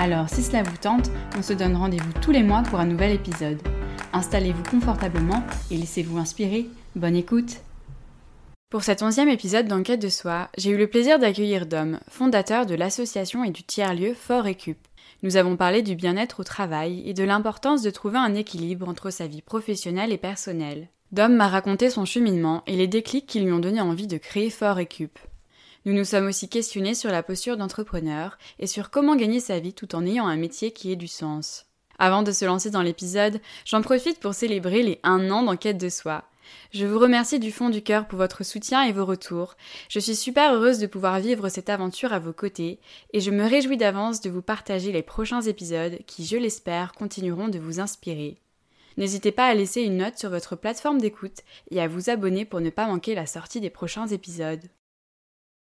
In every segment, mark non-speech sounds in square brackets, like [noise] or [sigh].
Alors, si cela vous tente, on se donne rendez-vous tous les mois pour un nouvel épisode. Installez-vous confortablement et laissez-vous inspirer. Bonne écoute Pour cet onzième épisode d'Enquête de soi, j'ai eu le plaisir d'accueillir Dom, fondateur de l'association et du tiers-lieu Fort Récup. Nous avons parlé du bien-être au travail et de l'importance de trouver un équilibre entre sa vie professionnelle et personnelle. Dom m'a raconté son cheminement et les déclics qui lui ont donné envie de créer Fort Récup. Nous nous sommes aussi questionnés sur la posture d'entrepreneur et sur comment gagner sa vie tout en ayant un métier qui ait du sens. Avant de se lancer dans l'épisode, j'en profite pour célébrer les un an d'enquête de soi. Je vous remercie du fond du cœur pour votre soutien et vos retours. Je suis super heureuse de pouvoir vivre cette aventure à vos côtés et je me réjouis d'avance de vous partager les prochains épisodes qui, je l'espère, continueront de vous inspirer. N'hésitez pas à laisser une note sur votre plateforme d'écoute et à vous abonner pour ne pas manquer la sortie des prochains épisodes.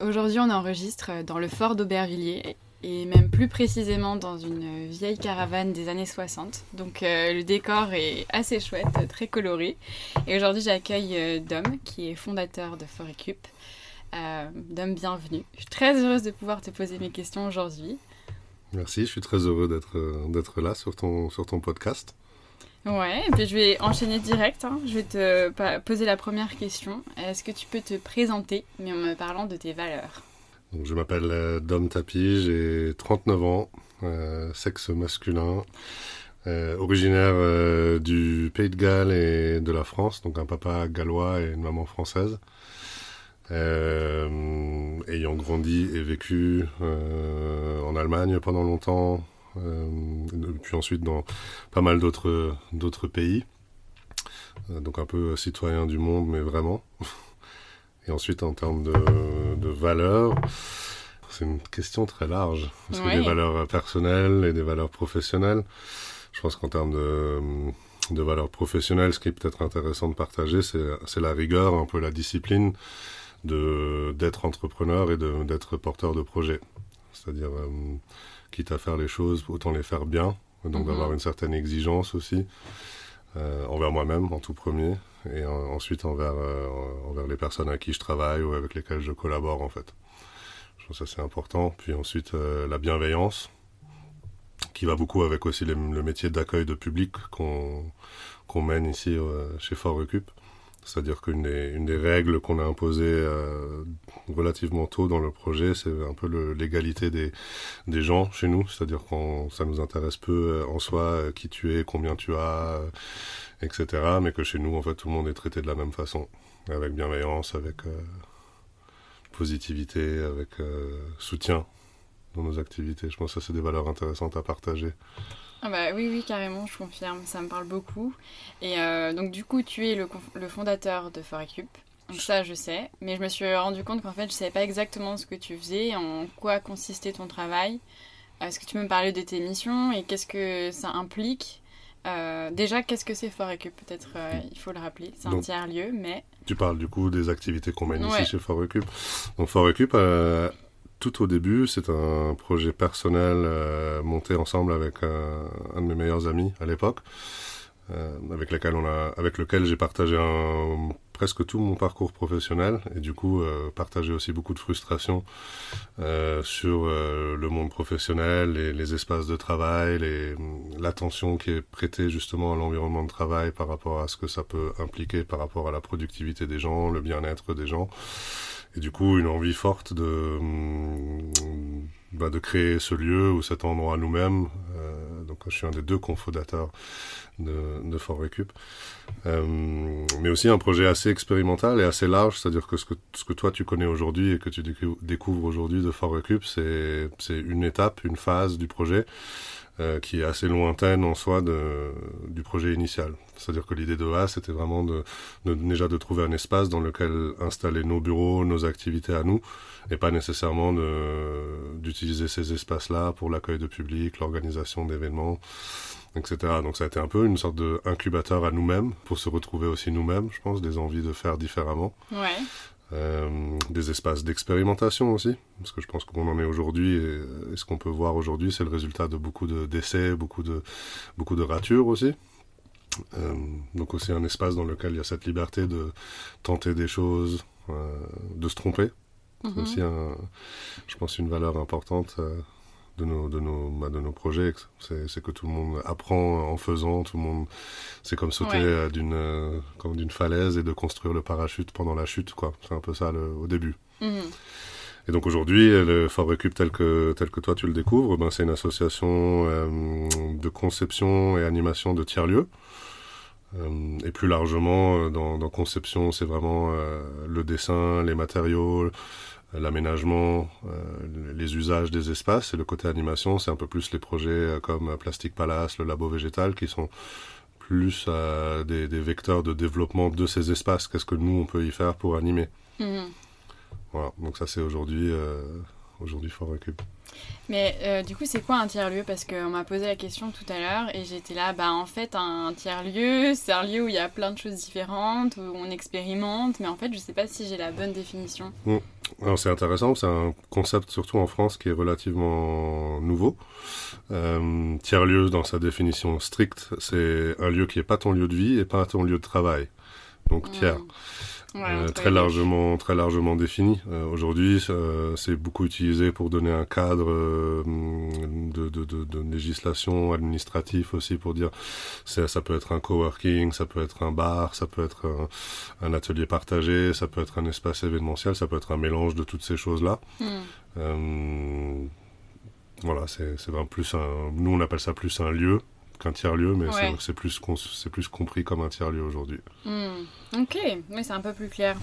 Aujourd'hui, on enregistre dans le fort d'Aubervilliers et même plus précisément dans une vieille caravane des années 60. Donc euh, le décor est assez chouette, très coloré. Et aujourd'hui, j'accueille euh, Dom, qui est fondateur de Forecup. Euh, Dom, bienvenue. Je suis très heureuse de pouvoir te poser mes questions aujourd'hui. Merci, je suis très heureux d'être là sur ton, sur ton podcast. Ouais, et puis je vais enchaîner direct. Hein. Je vais te poser la première question. Est-ce que tu peux te présenter, mais en me parlant de tes valeurs? Donc, Je m'appelle euh, Dom Tapi, j'ai 39 ans, euh, sexe masculin, euh, originaire du Pays de Galles et de la France, donc un papa gallois et une maman française. ayant grandi et vécu en Allemagne pendant longtemps, puis ensuite dans pas mal d'autres d'autres pays. Euh, donc un peu citoyen du monde, mais vraiment. [laughs] Et ensuite en termes de, de valeurs, c'est une question très large. Parce que des valeurs personnelles et des valeurs professionnelles. Je pense qu'en termes de, de valeurs professionnelles, ce qui est peut-être intéressant de partager, c'est la rigueur, un peu la discipline de d'être entrepreneur et d'être porteur de projet. C'est-à-dire euh, quitte à faire les choses, autant les faire bien. Donc mhm. d'avoir une certaine exigence aussi euh, envers moi-même en tout premier et ensuite envers, euh, envers les personnes à qui je travaille ou avec lesquelles je collabore en fait. Je pense que ça c'est important. Puis ensuite euh, la bienveillance qui va beaucoup avec aussi le métier d'accueil de public qu'on qu'on mène ici chez Fort Recup. C'est-à-dire qu'une des, règles qu'on a imposées euh, relativement tôt dans le projet, c'est un peu l'égalité des, gens chez nous. C'est-à-dire qu'on ça nous intéresse peu euh, en soi euh, qui tu es, combien tu as, etc. Mais que chez nous, en fait, tout le monde est traité de la même façon, avec bienveillance, avec positivité, avec soutien dans nos activités. Je pense que c'est des valeurs intéressantes à partager. Ah bah oui, oui, carrément, je confirme, ça me parle beaucoup. Et euh, donc du coup, tu es le, le fondateur de Forecup. Donc ça, je sais. Mais je me suis rendu compte qu'en fait, je savais pas exactement ce que tu faisais, en quoi consistait ton travail. Est-ce que tu peux me parler de tes missions et qu'est-ce que ça implique? Euh, déjà, qu'est-ce que c'est Forecup? Peut-être euh, il faut le rappeler. C'est un tiers-lieu, mais. Tu parles du coup des activités qu'on mène ici chez Forecup. Donc Forecup, euh, tout au début, c'est un projet personnel euh, monté ensemble avec un, de mes meilleurs amis à l'époque, euh, avec, lequel j'ai partagé presque tout mon parcours professionnel et du coup euh, partagé aussi beaucoup de frustration euh, sur le monde professionnel les espaces de travail, l'attention qui est prêtée justement à l'environnement de travail par rapport à ce que ça peut impliquer par rapport à la productivité des gens, le bien-être des gens. Et du coup, une envie forte de, mm, bah, de créer ce lieu ou cet endroit nous-mêmes. Euh, donc, je suis un des deux cofondateurs de, de Fort Récup. Euh, mais aussi un projet assez expérimental et assez large, c'est-à-dire que ce, que ce que toi tu connais aujourd'hui et que tu découvres aujourd'hui de Fort Récup, c'est une étape, une phase du projet. Euh, qui est assez lointaine en soi de, du projet initial. C'est-à-dire que l'idée de base, c'était vraiment de, de, déjà de trouver un espace dans lequel installer nos bureaux, nos activités à nous, et pas nécessairement d'utiliser ces espaces-là pour l'accueil de public, l'organisation d'événements, etc. Donc ça a été un peu une sorte d'incubateur à nous-mêmes pour se retrouver aussi nous-mêmes, je pense, des envies de faire différemment. Ouais. Euh, des espaces d'expérimentation aussi, parce que je pense qu'on en est aujourd'hui et, et, ce qu'on peut voir aujourd'hui, c'est le résultat de beaucoup d'essais, beaucoup de beaucoup de ratures aussi. Euh, donc aussi un espace dans lequel il y a cette liberté de tenter des choses, euh, de se tromper. C'est Mhm. aussi, un, je pense, une valeur importante euh, de nos, de nos, bah, de nos projets. C'est que tout le monde apprend en faisant, tout le monde, c'est comme sauter Ouais. euh, d'une euh, comme d'une falaise et de construire le parachute pendant la chute, quoi. C'est un peu ça le, au début. Mhm. Et donc aujourd'hui, le Fort tel que, tel que toi tu le découvres, ben, c'est une association euh, de conception et animation de tiers-lieux. Euh, et plus largement, euh, dans, dans conception, c'est vraiment euh, le dessin, les matériaux, l'aménagement, euh, les usages des espaces. Et le côté animation, c'est un peu plus les projets euh, comme Plastic Palace, le labo végétal, qui sont plus euh, des, des vecteurs de développement de ces espaces. Qu'est-ce que nous, on peut y faire pour animer Mhm. voilà, donc ça c'est aujourd'hui euh, aujourd'hui Fort Récup. Mais euh, du coup, c'est quoi un tiers-lieu? Parce qu'on m'a posé la question tout à l'heure et j'étais là, bah en fait, un tiers-lieu, c'est un lieu où il y a plein de choses différentes, où on expérimente, mais en fait, je sais pas si j'ai la bonne définition. Alors c'est intéressant, c'est un concept surtout en France qui est relativement nouveau. Euh, tiers-lieu dans sa définition stricte, c'est un lieu qui n'est pas ton lieu de vie et pas ton lieu de travail. Donc tiers. Ouais, Euh, très largement très largement défini. Euh, Aujourd'hui, c'est beaucoup utilisé pour donner un cadre euh, de, de, de, de législation administrative aussi pour dire c'est ça peut être un coworking, ça peut être un bar, ça peut être un, un atelier partagé, ça peut être un espace événementiel, ça peut être un mélange de toutes ces choses là. Mhm. Euh, voilà, c'est c'est vraiment plus un. Nous, on appelle ça plus un lieu qu'un tiers lieu, mais c'est- Ouais. c'est plus plus compris comme un tiers lieu aujourd'hui. Hmm, Ok, oui, c'est un peu plus clair.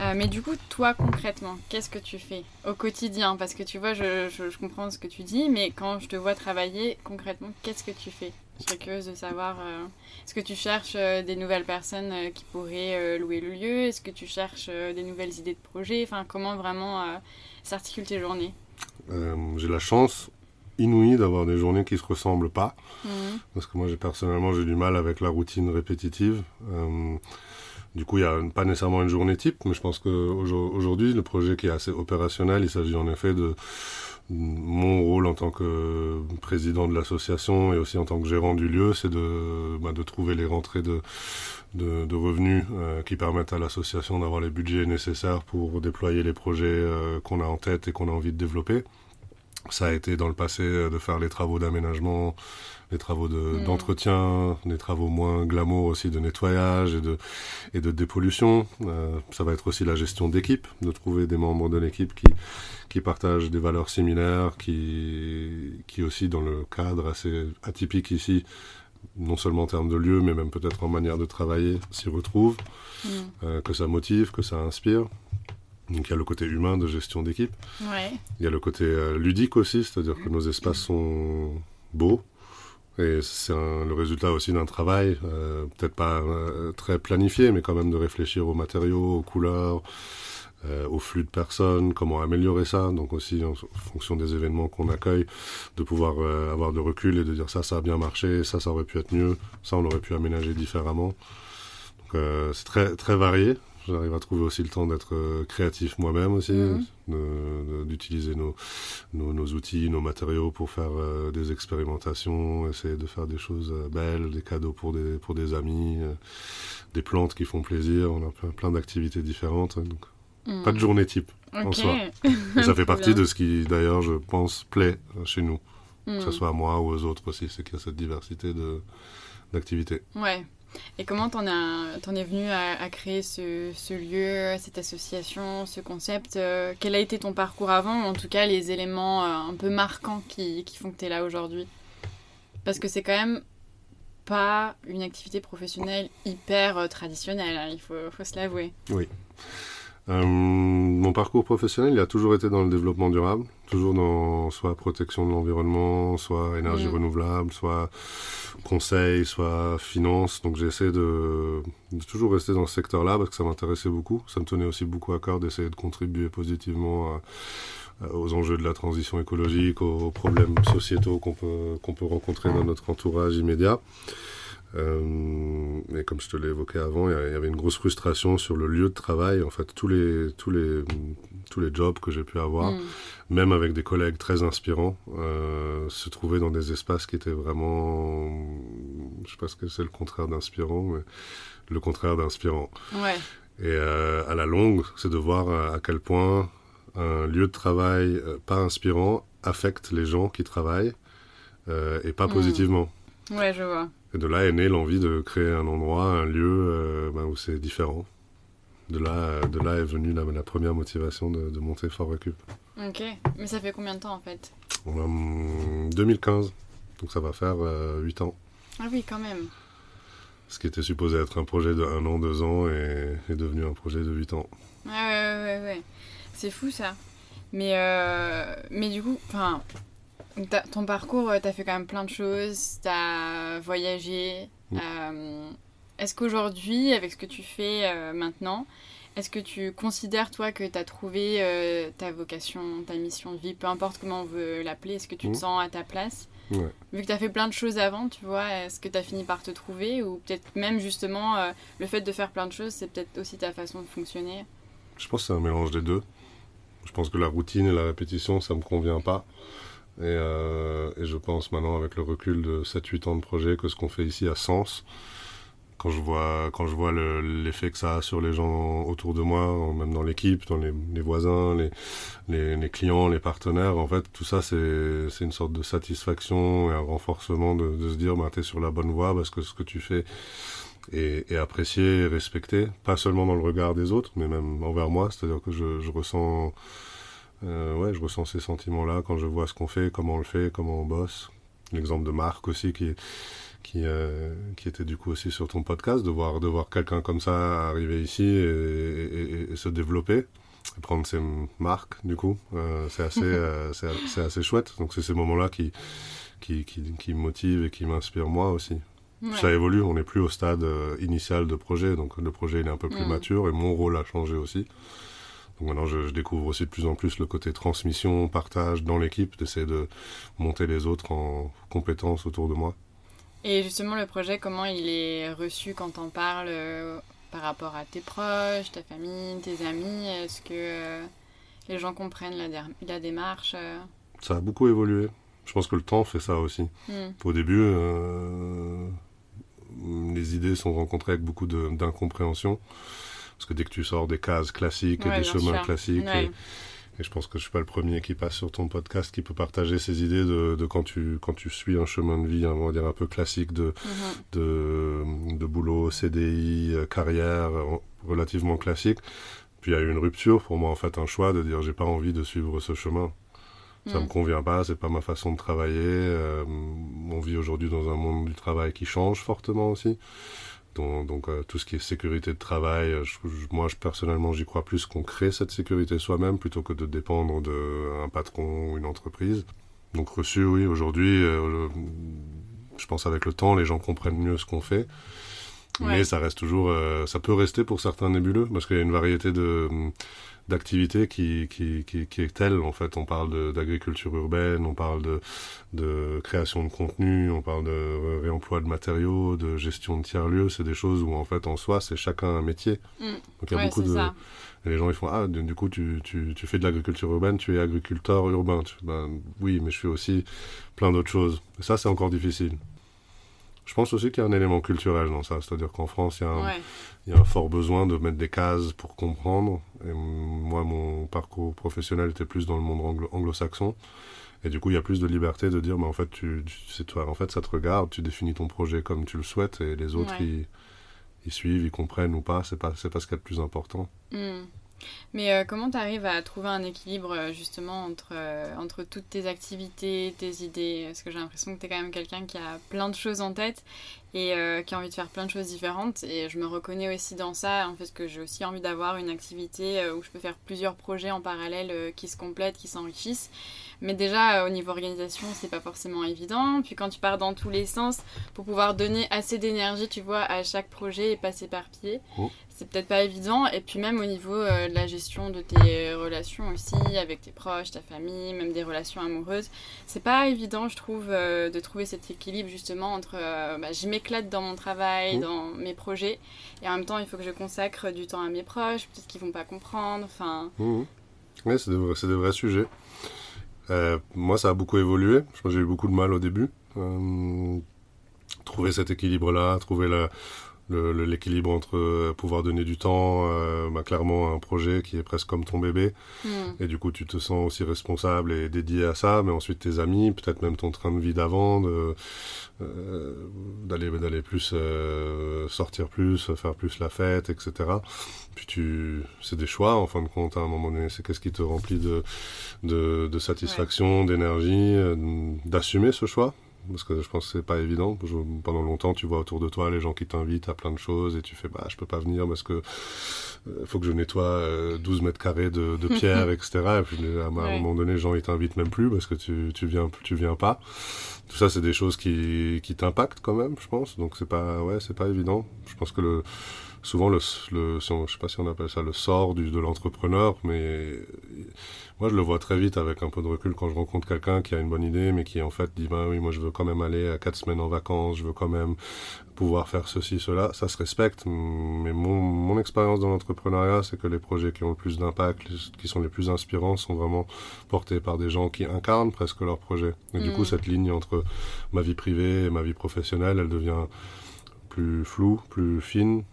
Euh, mais du coup, toi, concrètement, qu'est-ce que tu fais au quotidien? Parce que tu vois, je, je- je comprends ce que tu dis, mais quand je te vois travailler, concrètement, qu'est-ce que tu fais? Je serais curieuse de savoir, euh, est-ce que tu cherches euh, des nouvelles personnes qui pourraient louer le lieu? Est-ce que tu cherches des nouvelles idées de projet? Enfin, comment vraiment s'articulent tes journées? J'ai la chance inouïe d'avoir des journées qui se ressemblent pas, Mhm. parce que moi, j'ai personnellement, j'ai du mal avec la routine répétitive. Euh, du coup, il n'y a pas nécessairement une journée type, mais je pense qu'aujourd'hui, le projet qui est assez opérationnel, il s'agit en effet de mon rôle en tant que président de l'association et aussi en tant que gérant du lieu, c'est de, bah, de trouver les rentrées de, de, de revenus euh, qui permettent à l'association d'avoir les budgets nécessaires pour déployer les projets euh, qu'on a en tête et qu'on a envie de développer. Ça a été dans le passé euh, de faire les travaux d'aménagement, les travaux de- Mm. d'entretien, des travaux moins glamour aussi de nettoyage et de, et de dépollution. Euh, ça va être aussi la gestion d'équipe, de trouver des membres de l'équipe qui, qui partagent des valeurs similaires, qui, qui aussi dans le cadre assez atypique ici, non seulement en termes de lieu, mais même peut-être en manière de travailler, s'y retrouvent, Mhm. euh, que ça motive, que ça inspire. Donc il y a le côté humain de gestion d'équipe. Ouais. Il y a le côté euh, ludique aussi, c'est-à-dire que nos espaces sont beaux. Et c'est le résultat aussi d'un travail, euh, peut-être pas euh, très planifié, mais quand même de réfléchir aux matériaux, aux couleurs, euh, au flux de personnes, comment améliorer ça. Donc aussi en, fonction des événements qu'on accueille, de pouvoir avoir de recul et de dire ça, ça a bien marché, ça, ça aurait pu être mieux, ça, on aurait pu aménager différemment. Donc c'est très, très varié. J'arrive à trouver aussi le temps d'être euh, créatif moi-même aussi, Mhm. d'utiliser nos, nos, nos outils, nos matériaux pour faire euh, des expérimentations, essayer de faire des choses euh, belles, des cadeaux pour des, pour des amis, euh, des plantes qui font plaisir. On a plein, plein d'activités différentes. hein, donc Mhm. pas de journée type. en soi. [laughs] Et ça fait partie bien. de ce qui, d'ailleurs, je pense, plaît chez nous, que ce Mhm. soit à moi ou aux autres aussi, c'est qu'il y a cette diversité de d'activités. Ouais. Et comment t'en, as, t'en es venu à, créer ce, lieu, cette association, ce concept euh, Quel a été ton parcours avant, ou en tout cas les éléments euh, un peu marquants qui, font que t'es là aujourd'hui? Parce que c'est quand même pas une activité professionnelle hyper euh, traditionnelle, hein, il faut, se l'avouer. Euh, mon parcours professionnel, il a toujours été dans le développement durable. Toujours dans soit protection de l'environnement, soit énergie Mm. renouvelable, soit conseil, soit finance. Donc j'ai essayé de, de toujours rester dans ce secteur-là parce que ça m'intéressait beaucoup. Ça me tenait aussi beaucoup à cœur d'essayer de contribuer positivement à- aux enjeux de la transition écologique, aux, aux problèmes sociétaux qu'on peut, qu'on peut rencontrer dans notre entourage immédiat. Euh, et comme je te l'ai évoqué avant, il y avait une grosse frustration sur le lieu de travail. En fait, tous les, tous les, tous les jobs que j'ai pu avoir, Mm. même avec des collègues très inspirants, euh, se trouvaient dans des espaces qui étaient vraiment, je sais pas ce que c'est le contraire d'inspirant, mais le contraire d'inspirant. Ouais. Et euh, à la longue, c'est de voir à, à quel point un lieu de travail euh, pas inspirant affecte les gens qui travaillent euh, et pas Mm. positivement. Ouais, je vois. Et de là est née l'envie de créer un endroit, un lieu euh, ben, où c'est différent. De là, euh, de là est venue la, la première motivation de, de monter Fort Recup. Ok. Mais ça fait combien de temps en fait? On a hum, 2015, donc ça va faire 8 ans. Ah oui, quand même. Ce qui était supposé être un projet de 1 an, 2 ans est, est devenu un projet de 8 ans. Ouais, ouais, ouais, ouais. C'est fou ça. Mais, euh, mais du coup, enfin, ton parcours, euh, t'as fait quand même plein de choses, t'as voyagé. Mm. euh, est-ce qu'aujourd'hui, avec ce que tu fais euh, maintenant, est-ce que tu considères, toi, que t'as trouvé euh, ta vocation, ta mission de vie, peu importe comment on veut l'appeler, est-ce que tu te sens à ta place? Ouais. Vu que t'as fait plein de choses avant, tu vois, est-ce que t'as fini par te trouver Ou peut-être même justement, euh, le fait de faire plein de choses, c'est peut-être aussi ta façon de fonctionner? Je pense que c'est un mélange des deux. Je pense que la routine et la répétition, ça me convient pas. Et, euh, et je pense maintenant, avec le recul de 7-8 ans de projet, que ce qu'on fait ici a sens. Quand je vois, quand je vois le- l'effet que ça a sur les gens autour de moi, même dans l'équipe, dans les, voisins, les, clients, les partenaires, en fait, tout ça, c'est une sorte de satisfaction et un renforcement de, se dire, bah, tu es sur la bonne voie parce que ce que tu fais est, est apprécié, respecté, pas seulement dans le regard des autres, mais même envers moi. C'est-à-dire que je, je ressens, euh, ouais, je ressens ces sentiments-là quand je vois ce qu'on fait, comment on le fait, comment on bosse. L'exemple de Marc aussi qui qui, euh, qui était du coup aussi sur ton podcast, de voir, de voir quelqu'un comme ça arriver ici et, et- et se développer, et prendre ses marques, du coup, euh, c'est assez, euh, c'est assez chouette. Donc c'est ces moments-là qui, qui, qui, qui me motivent et qui m'inspirent moi aussi. Ouais. Ça évolue, on n'est plus au stade initial de projet, donc le projet il est un peu plus mature et mon rôle a changé aussi. Donc maintenant je, je découvre aussi de plus en plus le côté transmission, partage dans l'équipe, d'essayer de monter les autres en compétences autour de moi. Et justement, le projet, comment il est reçu quand on parle euh, par rapport à tes proches, ta famille, tes amis? Est-ce que euh, les gens comprennent la, démarche euh? Ça a beaucoup évolué. Je pense que le temps fait ça aussi. Hmm. Au début, les idées sont rencontrées avec beaucoup d'incompréhension. Parce que dès que tu sors des cases classiques et des chemins sûr. classiques, Ouais. et, et je pense que je suis pas le premier qui passe sur ton podcast qui peut partager ces idées de, de quand, tu, quand tu suis un chemin de vie, on va dire un peu classique de, Mhm. de, de boulot, CDI, euh, carrière, relativement classique. Puis il y a eu une rupture pour moi, en fait, un choix de dire j'ai pas envie de suivre ce chemin. Ça Mm. me convient pas, c'est pas ma façon de travailler. euh, on vit aujourd'hui dans un monde du travail qui change fortement aussi. Donc, donc, euh, tout ce qui est sécurité de travail, euh, je- moi je, personnellement j'y crois plus qu'on crée cette sécurité soi-même plutôt que de dépendre d'un patron ou une entreprise. Donc reçu, oui, aujourd'hui, euh, je pense avec le temps, les gens comprennent mieux ce qu'on fait. Ouais. Mais ça reste toujours, euh, ça peut rester pour certains nébuleux parce qu'il y a une variété de d'activités qui, qui, qui, qui est telle. En fait, on parle d'agriculture urbaine, on parle de, de création de contenu, on parle de réemploi de matériaux, de gestion de tiers-lieux. C'est des choses où, en fait, en soi, c'est chacun un métier. Mm. Donc, il y a Ouais, beaucoup de. ça. Et les gens, ils font Ah, du coup, tu, tu, tu fais de l'agriculture urbaine, tu es agriculteur urbain. Tu ben, oui, mais je fais aussi plein d'autres choses. Et ça, c'est encore difficile. Je pense aussi qu'il y a un élément culturel dans ça. C'est-à-dire qu'en France, il y a un, Ouais. il y a un fort besoin de mettre des cases pour comprendre. Et moi, mon parcours professionnel était plus dans le monde anglo- anglo-saxon. Et du coup, il y a plus de liberté de dire, mais en fait, tu, tu- c'est toi, en fait, ça te regarde, tu définis ton projet comme tu le souhaites, et les autres, Ouais. ils, ils suivent, ils comprennent ou pas. C'est pas, c'est pas ce qu'il y a de plus important. Hmm. Mais euh, comment tu arrives à trouver un équilibre euh, justement entre, euh, entre toutes tes activités, tes idées? Parce que j'ai l'impression que tu quand même quelqu'un qui a plein de choses en tête et qui a envie de faire plein de choses différentes. Et je me reconnais aussi dans ça, en fait, que j'ai aussi envie d'avoir une activité où je peux faire plusieurs projets en parallèle qui se complètent, qui s'enrichissent. Mais déjà, au niveau organisation, c'est pas forcément évident. Puis quand tu pars dans tous les sens, pour pouvoir donner assez d'énergie, tu vois, à chaque projet et pas s'éparpiller, oh. C'est peut-être pas évident. Et puis même au niveau de la gestion de tes relations aussi, avec tes proches, ta famille, même des relations amoureuses, c'est pas évident, je trouve, de trouver cet équilibre justement entre bah, m'éclate dans mon travail, mmh. dans mes projets, et en même temps, il faut que je consacre du temps à mes proches, peut-être qu'ils vont pas comprendre, enfin... Mmh. Oui, c'est des, des, vrais sujets. Euh, moi, ça a beaucoup évolué. J'ai eu beaucoup de mal au début. Euh, trouver cet équilibre-là, trouver la, l'équilibre entre euh, pouvoir donner du temps, euh, bah, clairement un projet qui est presque comme ton bébé, hmm. et du coup tu te sens aussi responsable et dédié à ça, mais ensuite tes amis, peut-être même ton train de vie d'avant, euh, d'aller d'aller plus sortir plus, faire plus la fête, etc. Puis tu, c'est des choix en fin de compte à un moment donné. C'est qu'est-ce qui te remplit de de, de satisfaction, d'énergie, d'assumer ce choix? Parce que je pense que c'est pas évident. pendant longtemps, tu vois autour de toi les gens qui t'invitent à plein de choses et tu fais bah je peux pas venir parce que euh, faut que je nettoie 12 euh, mètres carrés de, de [laughs] pierre, etc. Et puis à un moment donné, les gens ils t'invitent même plus parce que tu tu viens tu viens pas. Tout ça, c'est des choses qui qui t'impactent quand même, je pense. Donc c'est pas ouais c'est pas évident. Je pense que le souvent le, le je sais pas si on appelle ça le sort du, de l'entrepreneur, mais moi je le vois très vite avec un peu de recul quand je rencontre quelqu'un qui a une bonne idée, mais qui en fait dit bah oui moi je veux quand même aller à quatre semaines en vacances, je veux quand même pouvoir faire ceci cela, ça se respecte. Mais mon, mon expérience dans l'entrepreneuriat, c'est que les projets qui ont le plus d'impact, qui sont les plus inspirants, sont vraiment portés par des gens qui incarnent presque leur projet. Et du coup mm. cette ligne entre ma vie privée et ma vie professionnelle, elle devient plus floue, plus fine,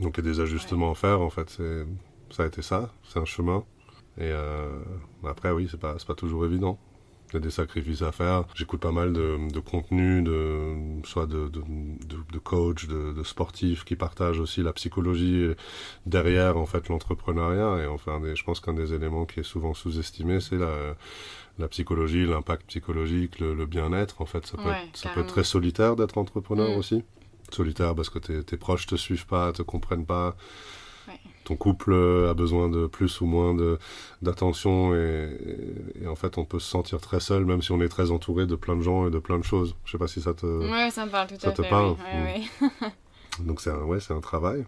donc il y a des ajustements à faire, en fait, ça a été ça, c'est un chemin. Et euh, après, oui, c'est pas, pas toujours évident. Il y a des sacrifices à faire. J'écoute pas mal de, de contenu, de, soit de, de, de coach, de, de sportifs qui partagent aussi la psychologie derrière en fait l'entrepreneuriat. Et enfin, je pense qu'un des éléments qui est souvent sous-estimé, c'est la, la psychologie, l'impact psychologique, le, bien-être. En fait, ça peut, être, ça peut être très solitaire d'être entrepreneur mm. aussi solitaire parce que tes, tes proches te suivent pas, te comprennent pas. Ton couple a besoin de plus ou moins d'attention et, et, en fait on peut se sentir très seul même si on est très entouré de plein de gens et de plein de choses. Je sais pas si ça te. Ouais, ça me parle tout à fait. Parle. [laughs] Donc c'est un, ouais, c'est un travail.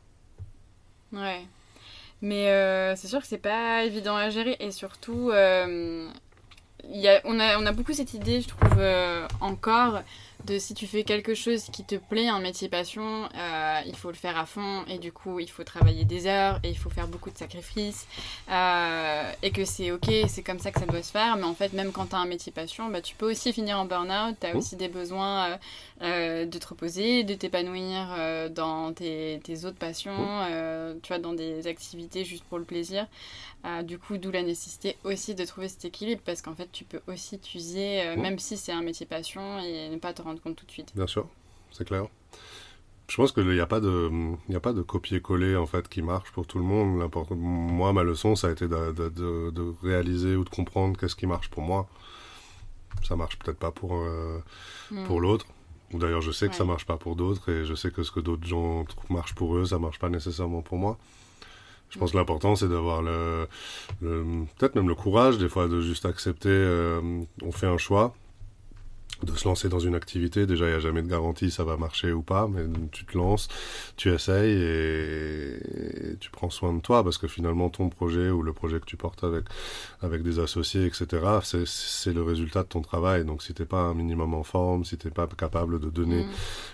Ouais. Mais euh, c'est sûr que c'est pas évident à gérer et surtout. Euh, y a, on, a, on a beaucoup cette idée, je trouve, euh, encore de si tu fais quelque chose qui te plaît, un métier passion, euh, il faut le faire à fond et du coup il faut travailler des heures et il faut faire beaucoup de sacrifices euh, et que c'est ok, c'est comme ça que ça doit se faire, mais en fait même quand tu as un métier passion, bah, tu peux aussi finir en burn-out, tu as aussi des besoins euh, de te reposer, de t'épanouir dans tes, tes, autres passions, tu vois, dans des activités juste pour le plaisir. Du coup, d'où la nécessité aussi de trouver cet équilibre parce qu'en fait tu peux aussi t'user, même si c'est un métier passion et ne pas te rendre compte tout de suite. Bien sûr, c'est clair. Je pense qu'il n'y a pas de, il a pas de copier-coller en fait qui marche pour tout le monde. Moi, ma leçon, ça a été de, de, de, réaliser ou de comprendre qu'est-ce qui marche pour moi. Ça marche peut-être pas pour euh, hmm. pour l'autre. Ou d'ailleurs, je sais que ça marche pas pour d'autres et je sais que ce que d'autres gens marche pour eux, ça marche pas nécessairement pour moi. Je pense que l'important, c'est d'avoir le, peut-être même le courage, des fois, de juste accepter. Euh, on fait un choix, de se lancer dans une activité. Déjà, il n'y a jamais de garantie, ça va marcher ou pas, mais tu te lances, tu essayes et, tu prends soin de toi parce que finalement, ton projet ou le projet que tu portes avec, avec des associés, etc., c'est le résultat de ton travail. Donc, si t'es pas un minimum en forme, si t'es pas capable de donner mm.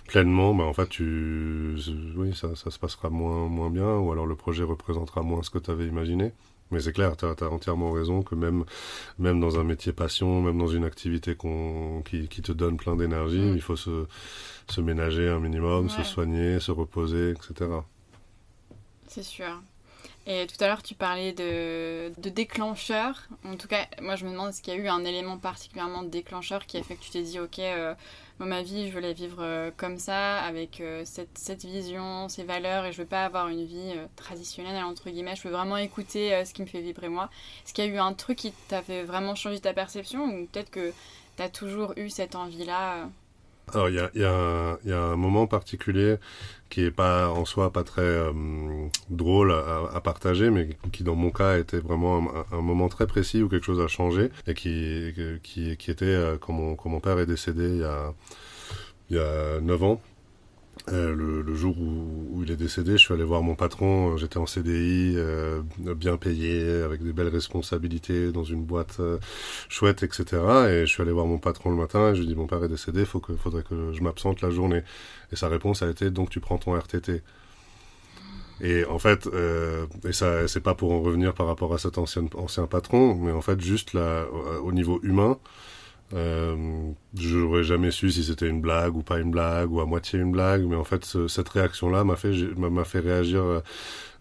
pleinement, ben, en fait, tu, oui, ça, ça se passera moins, moins bien ou alors le projet représentera moins ce que tu avais imaginé. Mais c'est clair, tu as, entièrement raison que même, même dans un métier passion, même dans une activité qui, qui, te donne plein d'énergie, mm. il faut se, se ménager un minimum, se soigner, se reposer, etc. C'est sûr. Et tout à l'heure, tu parlais de, de déclencheur. En tout cas, moi, je me demande est-ce qu'il y a eu un élément particulièrement déclencheur qui a fait que tu t'es dit, ok, euh, ma vie, je veux la vivre euh, comme ça, avec euh, cette, vision, ces valeurs, et je veux pas avoir une vie traditionnelle, entre guillemets. Je veux vraiment écouter ce qui me fait vibrer moi. Est-ce qu'il y a eu un truc qui t'a fait vraiment changer ta perception, ou peut-être que tu as toujours eu cette envie-là Alors, il y a, un moment particulier qui est pas en soi pas très euh, drôle à, partager, mais qui dans mon cas était vraiment un, moment très précis où quelque chose a changé et qui, était euh, quand, mon, quand mon père est décédé il y a, il y a 9 ans. Euh, le, le, jour où, où, il est décédé, je suis allé voir mon patron. J'étais en CDI, euh, bien payé, avec des belles responsabilités, dans une boîte euh, chouette, etc. Et je suis allé voir mon patron le matin et je lui ai dit mon père est décédé, faut que, faudrait que je m'absente la journée. Et sa réponse a été donc tu prends ton RTT. Et en fait, euh, et ça, c'est pas pour en revenir par rapport à cet ancien, ancien patron, mais en fait juste là, au niveau humain. Euh, je n'aurais jamais su si c'était une blague ou pas une blague ou à moitié une blague, mais en fait ce, cette réaction-là m'a fait m'a fait réagir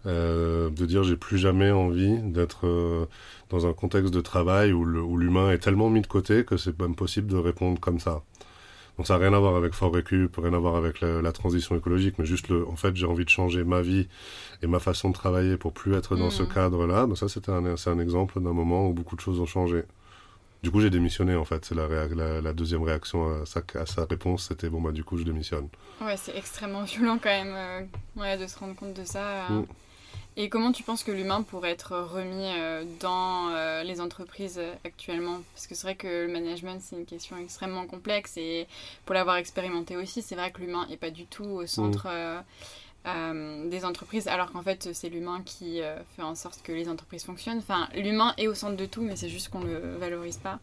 euh, de dire j'ai plus jamais envie d'être euh, dans un contexte de travail où l'humain est tellement mis de côté que c'est même possible de répondre comme ça. Donc ça n'a rien à voir avec Fort Récup, rien à voir avec la, la transition écologique, mais juste le, en fait, j'ai envie de changer ma vie et ma façon de travailler pour plus être dans mmh. ce cadre-là. Ben ça, c'était un, c'est un exemple d'un moment où beaucoup de choses ont changé. Du coup, j'ai démissionné en fait. C'est la, la, la, deuxième réaction à sa, à sa réponse, c'était bon bah du coup je démissionne. Ouais, c'est extrêmement [laughs] violent quand même, euh, ouais, de se rendre compte de ça. Euh. Mm. Et comment tu penses que l'humain pourrait être remis euh, dans les entreprises actuellement? Parce que c'est vrai que le management c'est une question extrêmement complexe et pour l'avoir expérimenté aussi, c'est vrai que l'humain n'est pas du tout au centre. Mm. Euh, des entreprises, alors qu'en fait c'est l'humain qui euh, fait en sorte que les entreprises fonctionnent. Enfin, l'humain est au centre de tout, mais c'est juste qu'on le valorise pas.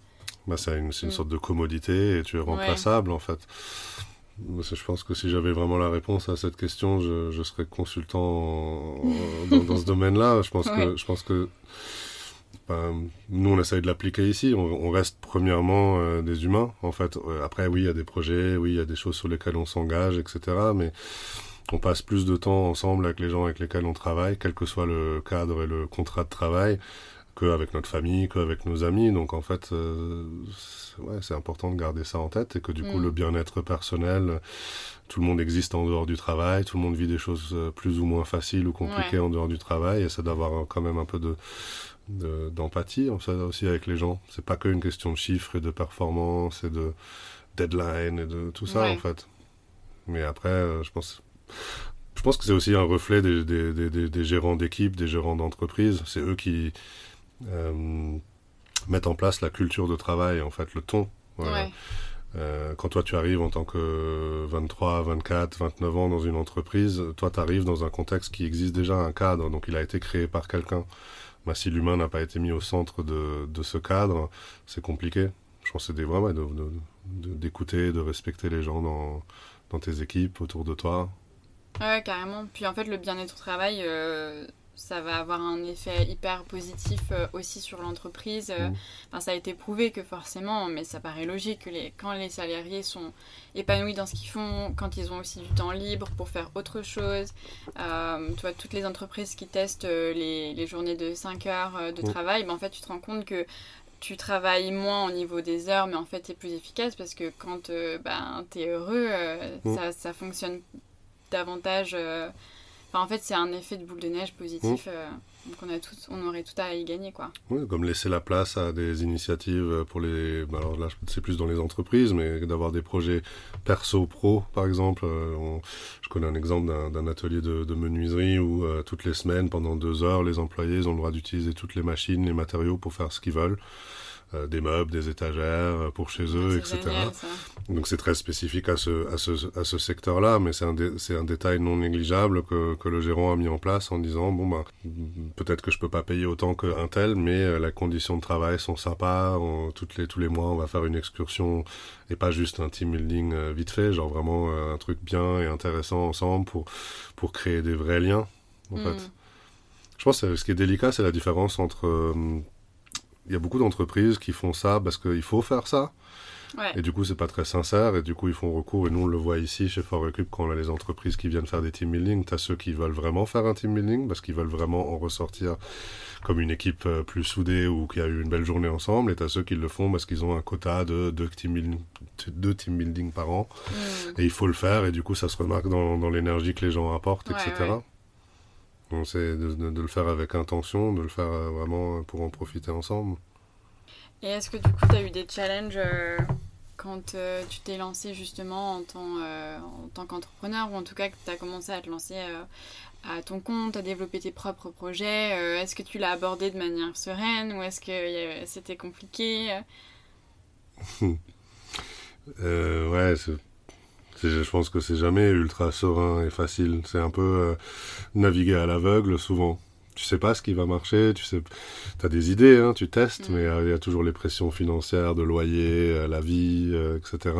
Bah, c'est une, une mm. sorte de commodité et tu es remplaçable ouais. en fait. Je pense que si j'avais vraiment la réponse à cette question, je, je serais consultant en, [laughs] dans, dans, ce domaine-là. Je pense ouais. que, je pense que ben, nous, on essaye de l'appliquer ici. On, on, reste premièrement euh, des humains, en fait. Après, oui, il y a des projets, oui, il y a des choses sur lesquelles on s'engage, etc. Mais on passe plus de temps ensemble avec les gens avec lesquels on travaille, quel que soit le cadre et le contrat de travail, qu'avec notre famille, qu'avec nos amis. Donc en fait, euh, ouais, c'est important de garder ça en tête et que du mm. coup le bien-être personnel, tout le monde existe en dehors du travail, tout le monde vit des choses euh, plus ou moins faciles ou compliquées ouais. en dehors du travail et ça d'avoir quand même un peu de d'empathie de, aussi avec les gens. C'est pas qu'une question de chiffres et de performance et de deadline et de tout ça ouais. en fait. Mais après, euh, je pense je pense que c'est aussi un reflet des, des, des, des gérants d'équipe, des gérants d'entreprise. C'est eux qui euh, mettent en place la culture de travail, en fait, le ton. Ouais. Euh, quand toi tu arrives en tant que 23, 24, 29 ans dans une entreprise, toi tu arrives dans un contexte qui existe déjà un cadre, donc il a été créé par quelqu'un. Bah, si l'humain n'a pas été mis au centre de, de ce cadre, c'est compliqué. Je pense que c'est vraiment d'écouter, de, de, de, respecter les gens dans, dans tes équipes, autour de toi. Ouais, carrément. Puis en fait, le bien-être au travail, euh, ça va avoir un effet hyper positif euh, aussi sur l'entreprise. Euh, mmh. Enfin, ça a été prouvé que forcément, mais ça paraît logique que les, quand les salariés sont épanouis dans ce qu'ils font, quand ils ont aussi du temps libre pour faire autre chose, tu vois, toutes les entreprises qui testent les, les journées de 5 heures de mmh. travail, ben, en fait, tu te rends compte que tu travailles moins au niveau des heures, mais en fait, tu es plus efficace parce que quand ben, tu es heureux, mmh. ça, ça, fonctionne davantage. Euh... Enfin, en fait, c'est un effet de boule de neige positif. Mmh. Euh, donc, on, a tout, on aurait tout à y gagner. Quoi. Oui, comme laisser la place à des initiatives pour les. Bah, alors là, c'est plus dans les entreprises, mais d'avoir des projets perso-pro, par exemple. Euh, on... Je connais un exemple d'un atelier de, de, menuiserie où euh, toutes les semaines, pendant deux heures, les employés ont le droit d'utiliser toutes les machines, les matériaux pour faire ce qu'ils veulent. Euh, des meubles, des étagères euh, pour chez eux, etc. Génial, Donc c'est très spécifique à ce, à ce, à ce secteur-là, mais c'est un, un détail non négligeable que, que le gérant a mis en place en disant, bon, bah, peut-être que je peux pas payer autant qu'un tel, mais euh, les conditions de travail sont sympas, on, toutes les, tous les mois on va faire une excursion et pas juste un team building vite fait, genre vraiment un truc bien et intéressant ensemble pour, pour créer des vrais liens, en mm. fait. Je pense que ce qui est délicat, c'est la différence entre il y a beaucoup d'entreprises qui font ça parce qu'il faut faire ça. Ouais. Et du coup, c'est pas très sincère. Et du coup, ils font recours. Et nous, on le voit ici chez Fort quand on a les entreprises qui viennent faire des team building. Tu as ceux qui veulent vraiment faire un team building parce qu'ils veulent vraiment en ressortir comme une équipe euh, plus soudée ou qui a eu une belle journée ensemble. Et tu as ceux qui le font parce qu'ils ont un quota de deux team building, deux team building par an. Mm. Et il faut le faire. Et du coup, ça se remarque dans, dans l'énergie que les gens apportent, ouais, etc. Ouais. Donc, c'est de, de, de, le faire avec intention, de le faire euh, vraiment pour en profiter ensemble. Et est-ce que du coup, tu as eu des challenges euh, quand tu t'es lancé justement en tant, en tant qu'entrepreneur, ou en tout cas que tu as commencé à te lancer à ton compte, à développer tes propres projets Est-ce que tu l'as abordé de manière sereine ou est-ce que c'était compliqué [laughs] Ouais, je pense que c'est jamais ultra serein et facile. C'est un peu naviguer à l'aveugle souvent tu sais pas ce qui va marcher, tu sais, as des idées, hein, tu testes, mm. mais euh, il y a toujours les pressions financières, de loyer, euh, la vie, euh, etc.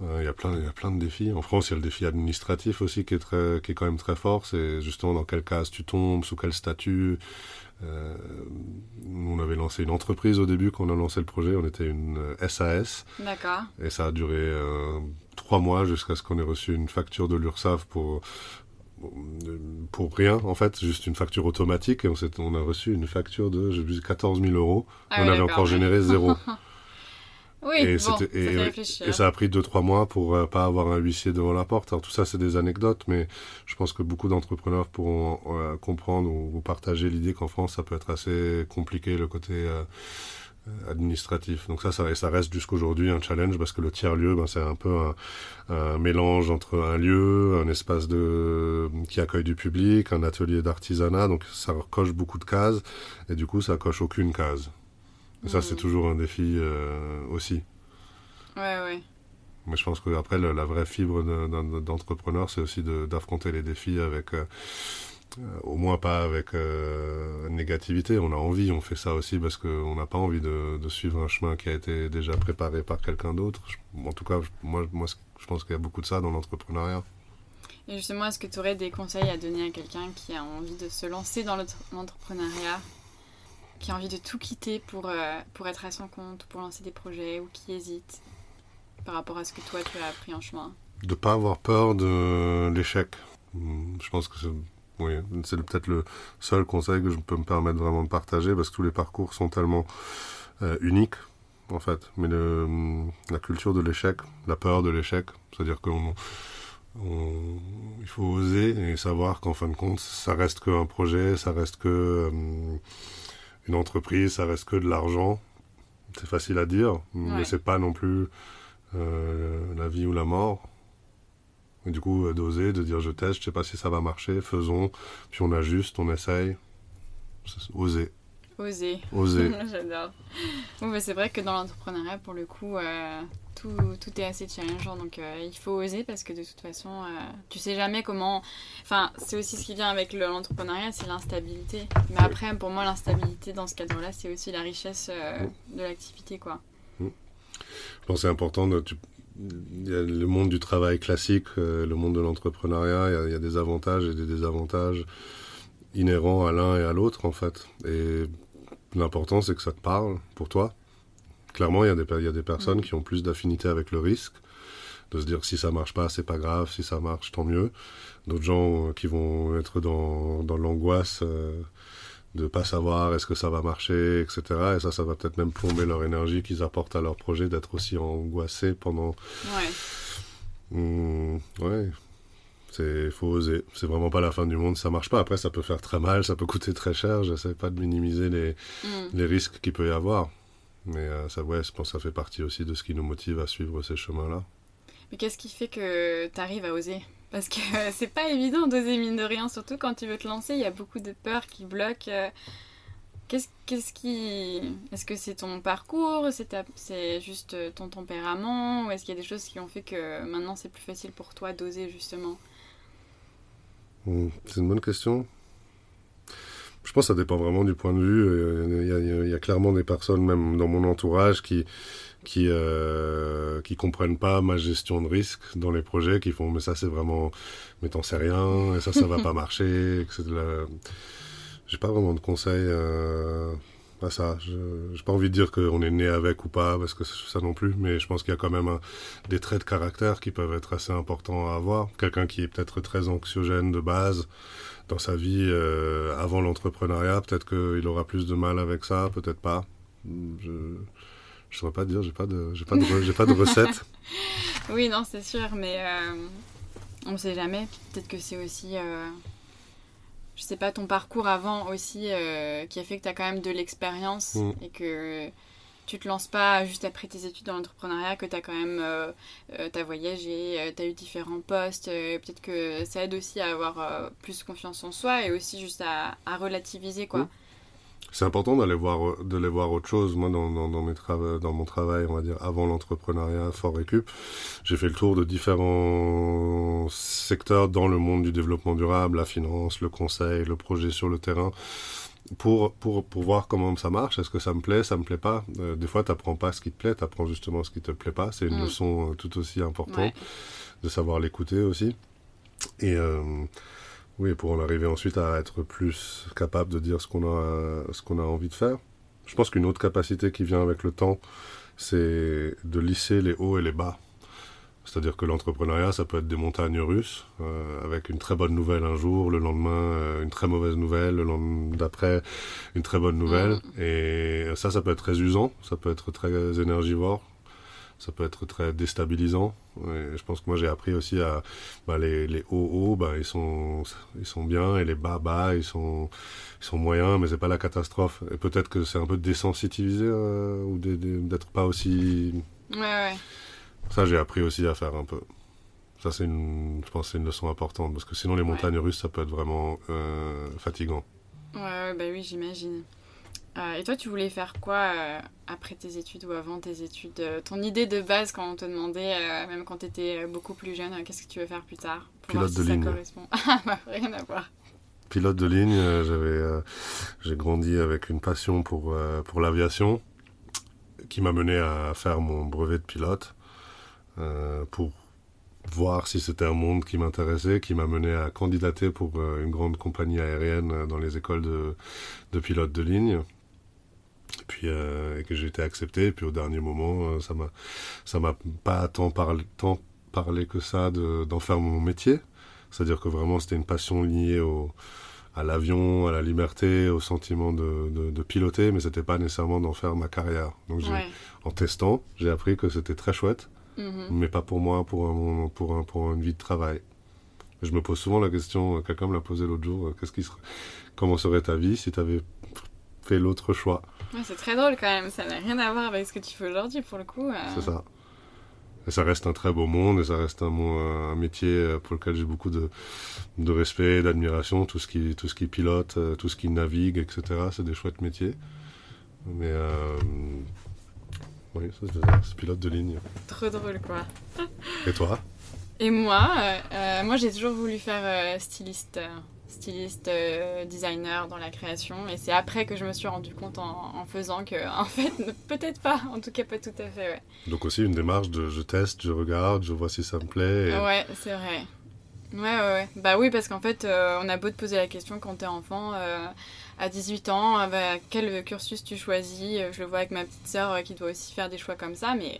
Il y a plein, il y a plein de défis. En France, il y a le défi administratif aussi qui est très, qui est quand même très fort. C'est justement dans quelle case tu tombes, sous quel statut. on avait lancé une entreprise au début quand on a lancé le projet. On était une SAS. D'accord. Et ça a duré trois mois jusqu'à ce qu'on ait reçu une facture de l'URSSAF pour pour rien, en fait, juste une facture automatique. Et on, on a reçu une facture de 14 000 euros. Ah on avait encore généré zéro. [laughs] oui, et, bon, ça et, et, ça a pris 2-3 mois pour euh, pas avoir un huissier devant la porte. Alors tout ça, c'est des anecdotes, mais je pense que beaucoup d'entrepreneurs pourront euh, comprendre ou, partager l'idée qu'en France, ça peut être assez compliqué le côté euh, euh, administratif. Donc ça, ça, ça reste jusqu'aujourd'hui un challenge parce que le tiers-lieu, ben, c'est un peu un, mélange entre un lieu, un espace de, qui accueille du public, un atelier d'artisanat. Donc ça coche beaucoup de cases et du coup, ça coche aucune case. Ça, c'est mmh. toujours un défi euh, aussi. Ouais, ouais. Mais je pense qu'après, la vraie fibre d'entrepreneur, c'est aussi d'affronter les défis avec... Euh, euh, au moins pas avec euh, négativité. On a envie, on fait ça aussi parce qu'on n'a pas envie de, suivre un chemin qui a été déjà préparé par quelqu'un d'autre. En tout cas, moi, moi je pense qu'il y a beaucoup de ça dans l'entrepreneuriat. Et justement, est-ce que tu aurais des conseils à donner à quelqu'un qui a envie de se lancer dans l'entrepreneuriat, qui a envie de tout quitter pour, euh, pour être à son compte, pour lancer des projets, ou qui hésite par rapport à ce que toi tu as appris en chemin De ne pas avoir peur de l'échec. Je pense que c'est peut-être le seul conseil que je peux me permettre vraiment de partager parce que tous les parcours sont tellement euh, uniques en fait. Mais hum, la culture de l'échec, la peur de l'échec, c'est-à-dire qu'il faut oser et savoir qu'en fin de compte, ça reste qu'un projet, ça reste que hum, une entreprise, ça reste que de l'argent. C'est facile à dire, mais c'est pas non plus euh, la vie ou la mort. Et du coup, d'oser, de dire je teste, je sais pas si ça va marcher, faisons, puis on ajuste, on essaye. Oser. Oser. Oser. [laughs] J'adore. Bon, c'est vrai que dans l'entrepreneuriat, pour le coup, euh, tout, tout, est assez challengeant. Donc, euh, il faut oser parce que de toute façon, tu sais jamais comment. Enfin, c'est aussi ce qui vient avec l'entrepreneuriat, c'est l'instabilité. Mais après, pour moi, l'instabilité dans ce cadre-là, c'est aussi la richesse mm. de l'activité, quoi. Mm. Je pense que c'est important de il y a le monde du travail classique, euh, le monde de l'entrepreneuriat, il, y a des avantages et des désavantages inhérents à l'un et à l'autre en fait. Et l'important c'est que ça te parle pour toi. Clairement, il y a des, y a des personnes qui ont plus d'affinité avec le risque, de se dire si ça marche pas, c'est pas grave, si ça marche, tant mieux. D'autres gens euh, qui vont être dans, dans l'angoisse. Euh, de pas savoir est-ce que ça va marcher, etc. Et ça, ça va peut-être même plomber leur énergie qu'ils apportent à leur projet, d'être aussi angoissés pendant. Ouais. Mmh, ouais. C'est faut oser. C'est vraiment pas la fin du monde. Ça marche pas. Après, ça peut faire très mal, ça peut coûter très cher. J'essaie pas de minimiser les, mmh. les risques qu'il peut y avoir. Mais euh, ça, ouais, je pense que ça fait partie aussi de ce qui nous motive à suivre ces chemins-là. Mais qu'est-ce qui fait que tu arrives à oser? Parce que [laughs] c'est pas évident d'oser mine de rien, surtout quand tu veux te lancer, il y a beaucoup de peurs qui bloquent. Euh. Qu'est-ce qui. Est-ce que c'est ton parcours? C'est juste euh, ton tempérament? Ou est-ce qu'il y a des choses qui ont fait que maintenant c'est plus facile pour toi d'oser justement? Hmm, C'est une bonne question. Je pense que ça dépend vraiment du point de vue. Il y, a, clairement des personnes, même dans mon entourage, qui, qui euh, qui comprennent pas ma gestion de risque dans les projets, qui font mais ça c'est vraiment mais t'en sais rien et ça ça va [laughs] pas marcher. La... J'ai pas vraiment de conseils euh, à ça. J'ai pas envie de dire qu'on est né avec ou pas parce que ça non plus, mais je pense qu'il y a quand même des traits de caractère qui peuvent être assez importants à avoir. Quelqu'un qui est peut-être très anxiogène de base dans sa vie euh, avant l'entrepreneuriat, peut-être qu'il aura plus de mal avec ça, peut-être pas. Je je saurais pas dire, j'ai pas de, j'ai pas de, pas de recette. [laughs] oui, non, c'est sûr, mais euh, on sait jamais. Peut-être que c'est aussi, euh, je sais pas, ton parcours avant aussi euh, qui a fait que tu as quand même de l'expérience mm. et que tu te lances pas juste après tes études dans l'entrepreneuriat, que tu as quand même euh, euh voyagé, tu as eu différents postes. Peut-être que ça aide aussi à avoir plus confiance en soi et aussi juste à, relativiser. quoi. C'est important d'aller voir, voir autre chose. Moi, dans, dans, dans, mes dans mon travail, on va dire, avant l'entrepreneuriat Fort Récup, j'ai fait le tour de différents secteurs dans le monde du développement durable, la finance, le conseil, le projet sur le terrain, pour, pour, pour voir comment ça marche. Est-ce que ça me plaît, ça me plaît pas? Euh, Des fois, tu n'apprends pas ce qui te plaît, tu apprends justement ce qui te plaît pas. C'est une mm. leçon euh, tout aussi importante de savoir l'écouter aussi. Et... Euh, oui, pour en arriver ensuite à être plus capable de dire ce qu'on a, ce qu'on a envie de faire. Je pense qu'une autre capacité qui vient avec le temps, c'est de lisser les hauts et les bas. C'est-à-dire que l'entrepreneuriat, ça peut être des montagnes russes, euh, avec une très bonne nouvelle un jour, le lendemain euh, une très mauvaise nouvelle, le lendemain d'après une très bonne nouvelle. Mm. Et ça, ça peut être très usant, ça peut être très énergivore ça peut être très déstabilisant. Et je pense que moi j'ai appris aussi à bah, les, les hauts hauts, bah, ils sont ils sont bien et les bas bas ils sont ils sont moyens, mais c'est pas la catastrophe. Et peut-être que c'est un peu désensitivisé euh, ou d'être pas aussi. Ouais ouais. Ça j'ai appris aussi à faire un peu. Ça c'est une, je pense c'est une leçon importante parce que sinon les montagnes russes ça peut être vraiment euh, fatigant. Ouais, ouais bah oui j'imagine. Euh, et toi, tu voulais faire quoi euh, après tes études ou avant tes études Ton idée de base quand on te demandait, même quand tu étais beaucoup plus jeune, qu'est-ce que tu veux faire plus tard? Pilote de ligne. [laughs] Ah, bah, rien à voir. Pilote de ligne, j'avais, j'ai grandi avec une passion pour, pour l'aviation qui m'a mené à faire mon brevet de pilote pour voir si c'était un monde qui m'intéressait, qui m'a mené à candidater pour une grande compagnie aérienne dans les écoles de, de pilotes de ligne. Et puis euh, que j'ai été accepté. Et puis au dernier moment euh, ça m'a ça m'a pas tant parlé tant parlé que ça d'en faire mon métier. C'est-à-dire que vraiment c'était une passion liée au à l'avion, à la liberté, au sentiment de, de, de piloter, mais c'était pas nécessairement d'en faire ma carrière. Donc en testant, j'ai appris que c'était très chouette, mm-hmm. mais pas pour moi, pour un, pour un, pour une vie de travail. Je me pose souvent la question, quelqu'un me l'a posé l'autre jour, qu'est-ce qui serait, comment serait ta vie si tu avais fait l'autre choix? C'est très drôle quand même, ça n'a rien à voir avec ce que tu fais aujourd'hui pour le coup. Euh. C'est ça. Et ça reste un très beau monde et ça reste un, un métier euh, pour lequel j'ai beaucoup de, de respect, d'admiration. Tout, ce qui, tout ce qui pilote, euh, tout ce qui navigue, etc. C'est des chouettes métiers. Mais oui, c'est pilote de ligne. Trop drôle quoi. et toi? Et moi, moi j'ai toujours voulu faire styliste styliste, euh, designer dans la création. Et c'est après que je me suis rendu compte en, faisant que, [laughs] en fait, peut-être pas, en tout cas pas tout à fait, ouais. Donc aussi une démarche de je teste, je regarde, je vois si ça me plaît. Ouais, c'est vrai. Ouais, ouais, ouais. Bah oui, parce qu'en fait, euh, on a beau te poser la question quand t'es enfant, euh, à 18 ans, bah, quel cursus tu choisis Je le vois avec ma petite sœur qui doit aussi faire des choix comme ça, mais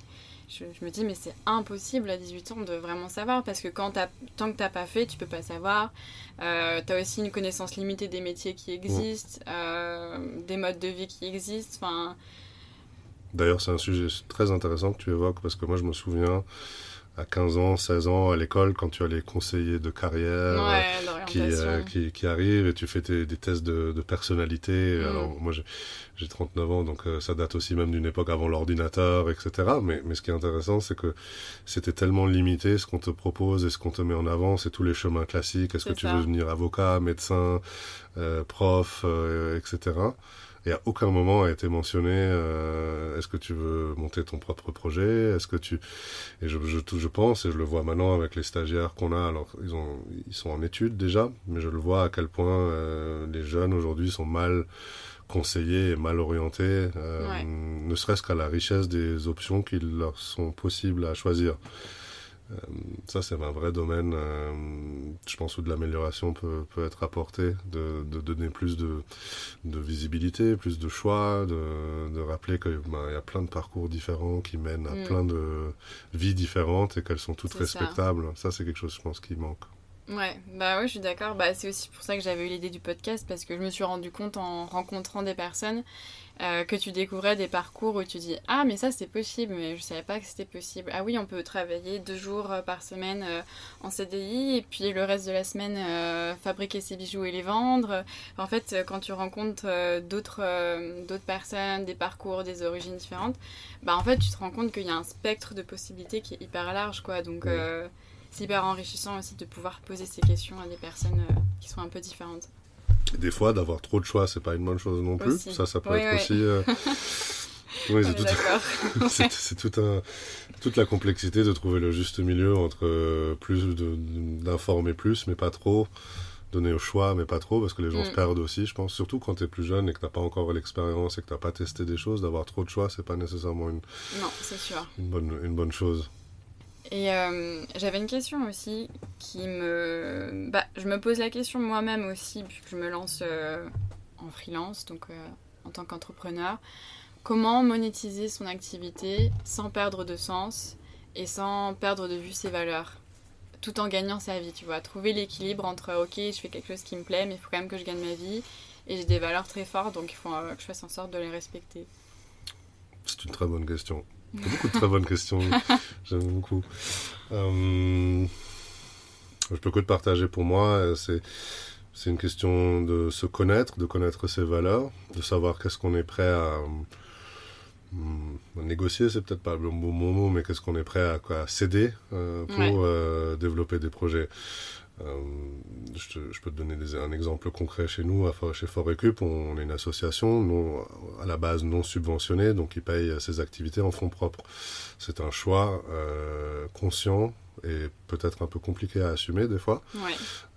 je, me dis, mais c'est impossible à 18 ans de vraiment savoir parce que quand tant que tu n'as pas fait, tu peux pas savoir. Euh, tu as aussi une connaissance limitée des métiers qui existent, euh, des modes de vie qui existent. Enfin. D'ailleurs, c'est un sujet très intéressant que tu évoques parce que moi, je me souviens à 15 ans, 16 ans à l'école, quand tu as les conseillers de carrière euh, qui, qui, arrivent et tu fais des tests de, personnalité. Mm. Alors moi j'ai 39 ans, donc euh, ça date aussi même d'une époque avant l'ordinateur, etc. Mais, mais ce qui est intéressant, c'est que c'était tellement limité ce qu'on te propose et ce qu'on te met en avant, c'est tous les chemins classiques. Est-ce que tu veux devenir avocat, médecin, euh, prof, etc. Et à aucun moment a été mentionné euh, est-ce que tu veux monter ton propre projet? Est-ce que tu et je, je, je pense et je le vois maintenant avec les stagiaires qu'on a. Alors ils ont ils sont en études déjà, mais je le vois à quel point euh, les jeunes aujourd'hui sont mal conseillés et mal orientés, euh, ne serait-ce qu'à la richesse des options qui leur sont possibles à choisir. Euh, ça, c'est un vrai domaine, euh, je pense, où de l'amélioration peut, peut, être apportée, de, de, donner plus de, de, visibilité, plus de choix, de, de rappeler qu'il ben, y a plein de parcours différents qui mènent à mm. plein de vies différentes et qu'elles sont toutes respectables. Ça, c'est quelque chose, je pense, qui manque. Ouais, bah ouais, je suis d'accord. Bah, c'est aussi pour ça que j'avais eu l'idée du podcast parce que je me suis rendu compte en rencontrant des personnes euh, que tu découvrais des parcours où tu dis Ah, mais ça c'est possible, mais je savais pas que c'était possible. Ah oui, on peut travailler deux jours euh, par semaine euh, en CDI et puis le reste de la semaine fabriquer ses bijoux et les vendre. En fait, quand tu rencontres d'autres d'autres personnes, des parcours, des origines différentes, bah en fait, tu te rends compte qu'il y a un spectre de possibilités qui est hyper large, quoi. Donc. C'est hyper enrichissant aussi de pouvoir poser ces questions à des personnes qui sont un peu différentes des fois, d'avoir trop de choix, c'est pas une bonne chose non plus. Ça, ça peut être aussi. Euh, [laughs] oui, c'est tout, [laughs] tout un, toute la complexité de trouver le juste milieu entre euh, plus d'informer plus, mais pas trop, donner au choix, mais pas trop, parce que les gens se mm. perdent aussi, je pense. Surtout quand tu es plus jeune et que tu pas encore l'expérience et que tu pas testé des choses, d'avoir trop de choix, c'est pas nécessairement une, non, sûr. une, bonne, une bonne chose. Et euh, j'avais une question aussi qui me... Bah, je me pose la question moi-même aussi, puisque je me lance euh, en freelance, donc euh, en tant qu'entrepreneur. Comment monétiser son activité sans perdre de sens et sans perdre de vue ses valeurs? Tout en gagnant sa vie, tu vois. Trouver l'équilibre entre, ok, je fais quelque chose qui me plaît, mais il faut quand même que je gagne ma vie. Et j'ai des valeurs très fortes, donc il faut que je fasse en sorte de les respecter. C'est une très bonne question. Beaucoup de très bonnes questions. [laughs] J'aime beaucoup. Euh, je peux que te partager pour moi. C'est c'est une question de se connaître, de connaître ses valeurs, de savoir qu'est-ce qu'on est prêt à, hum, négocier, c'est peut-être pas le bon mot, mais qu'est-ce qu'on est prêt à, quoi, céder euh, pour euh, développer des projets. Euh, je, peux te donner un exemple concret chez nous, chez Forecup, on, on est une association non, à la base non subventionnée, donc qui paye ses activités en fonds propres. C'est un choix euh, conscient et peut-être un peu compliqué à assumer des fois,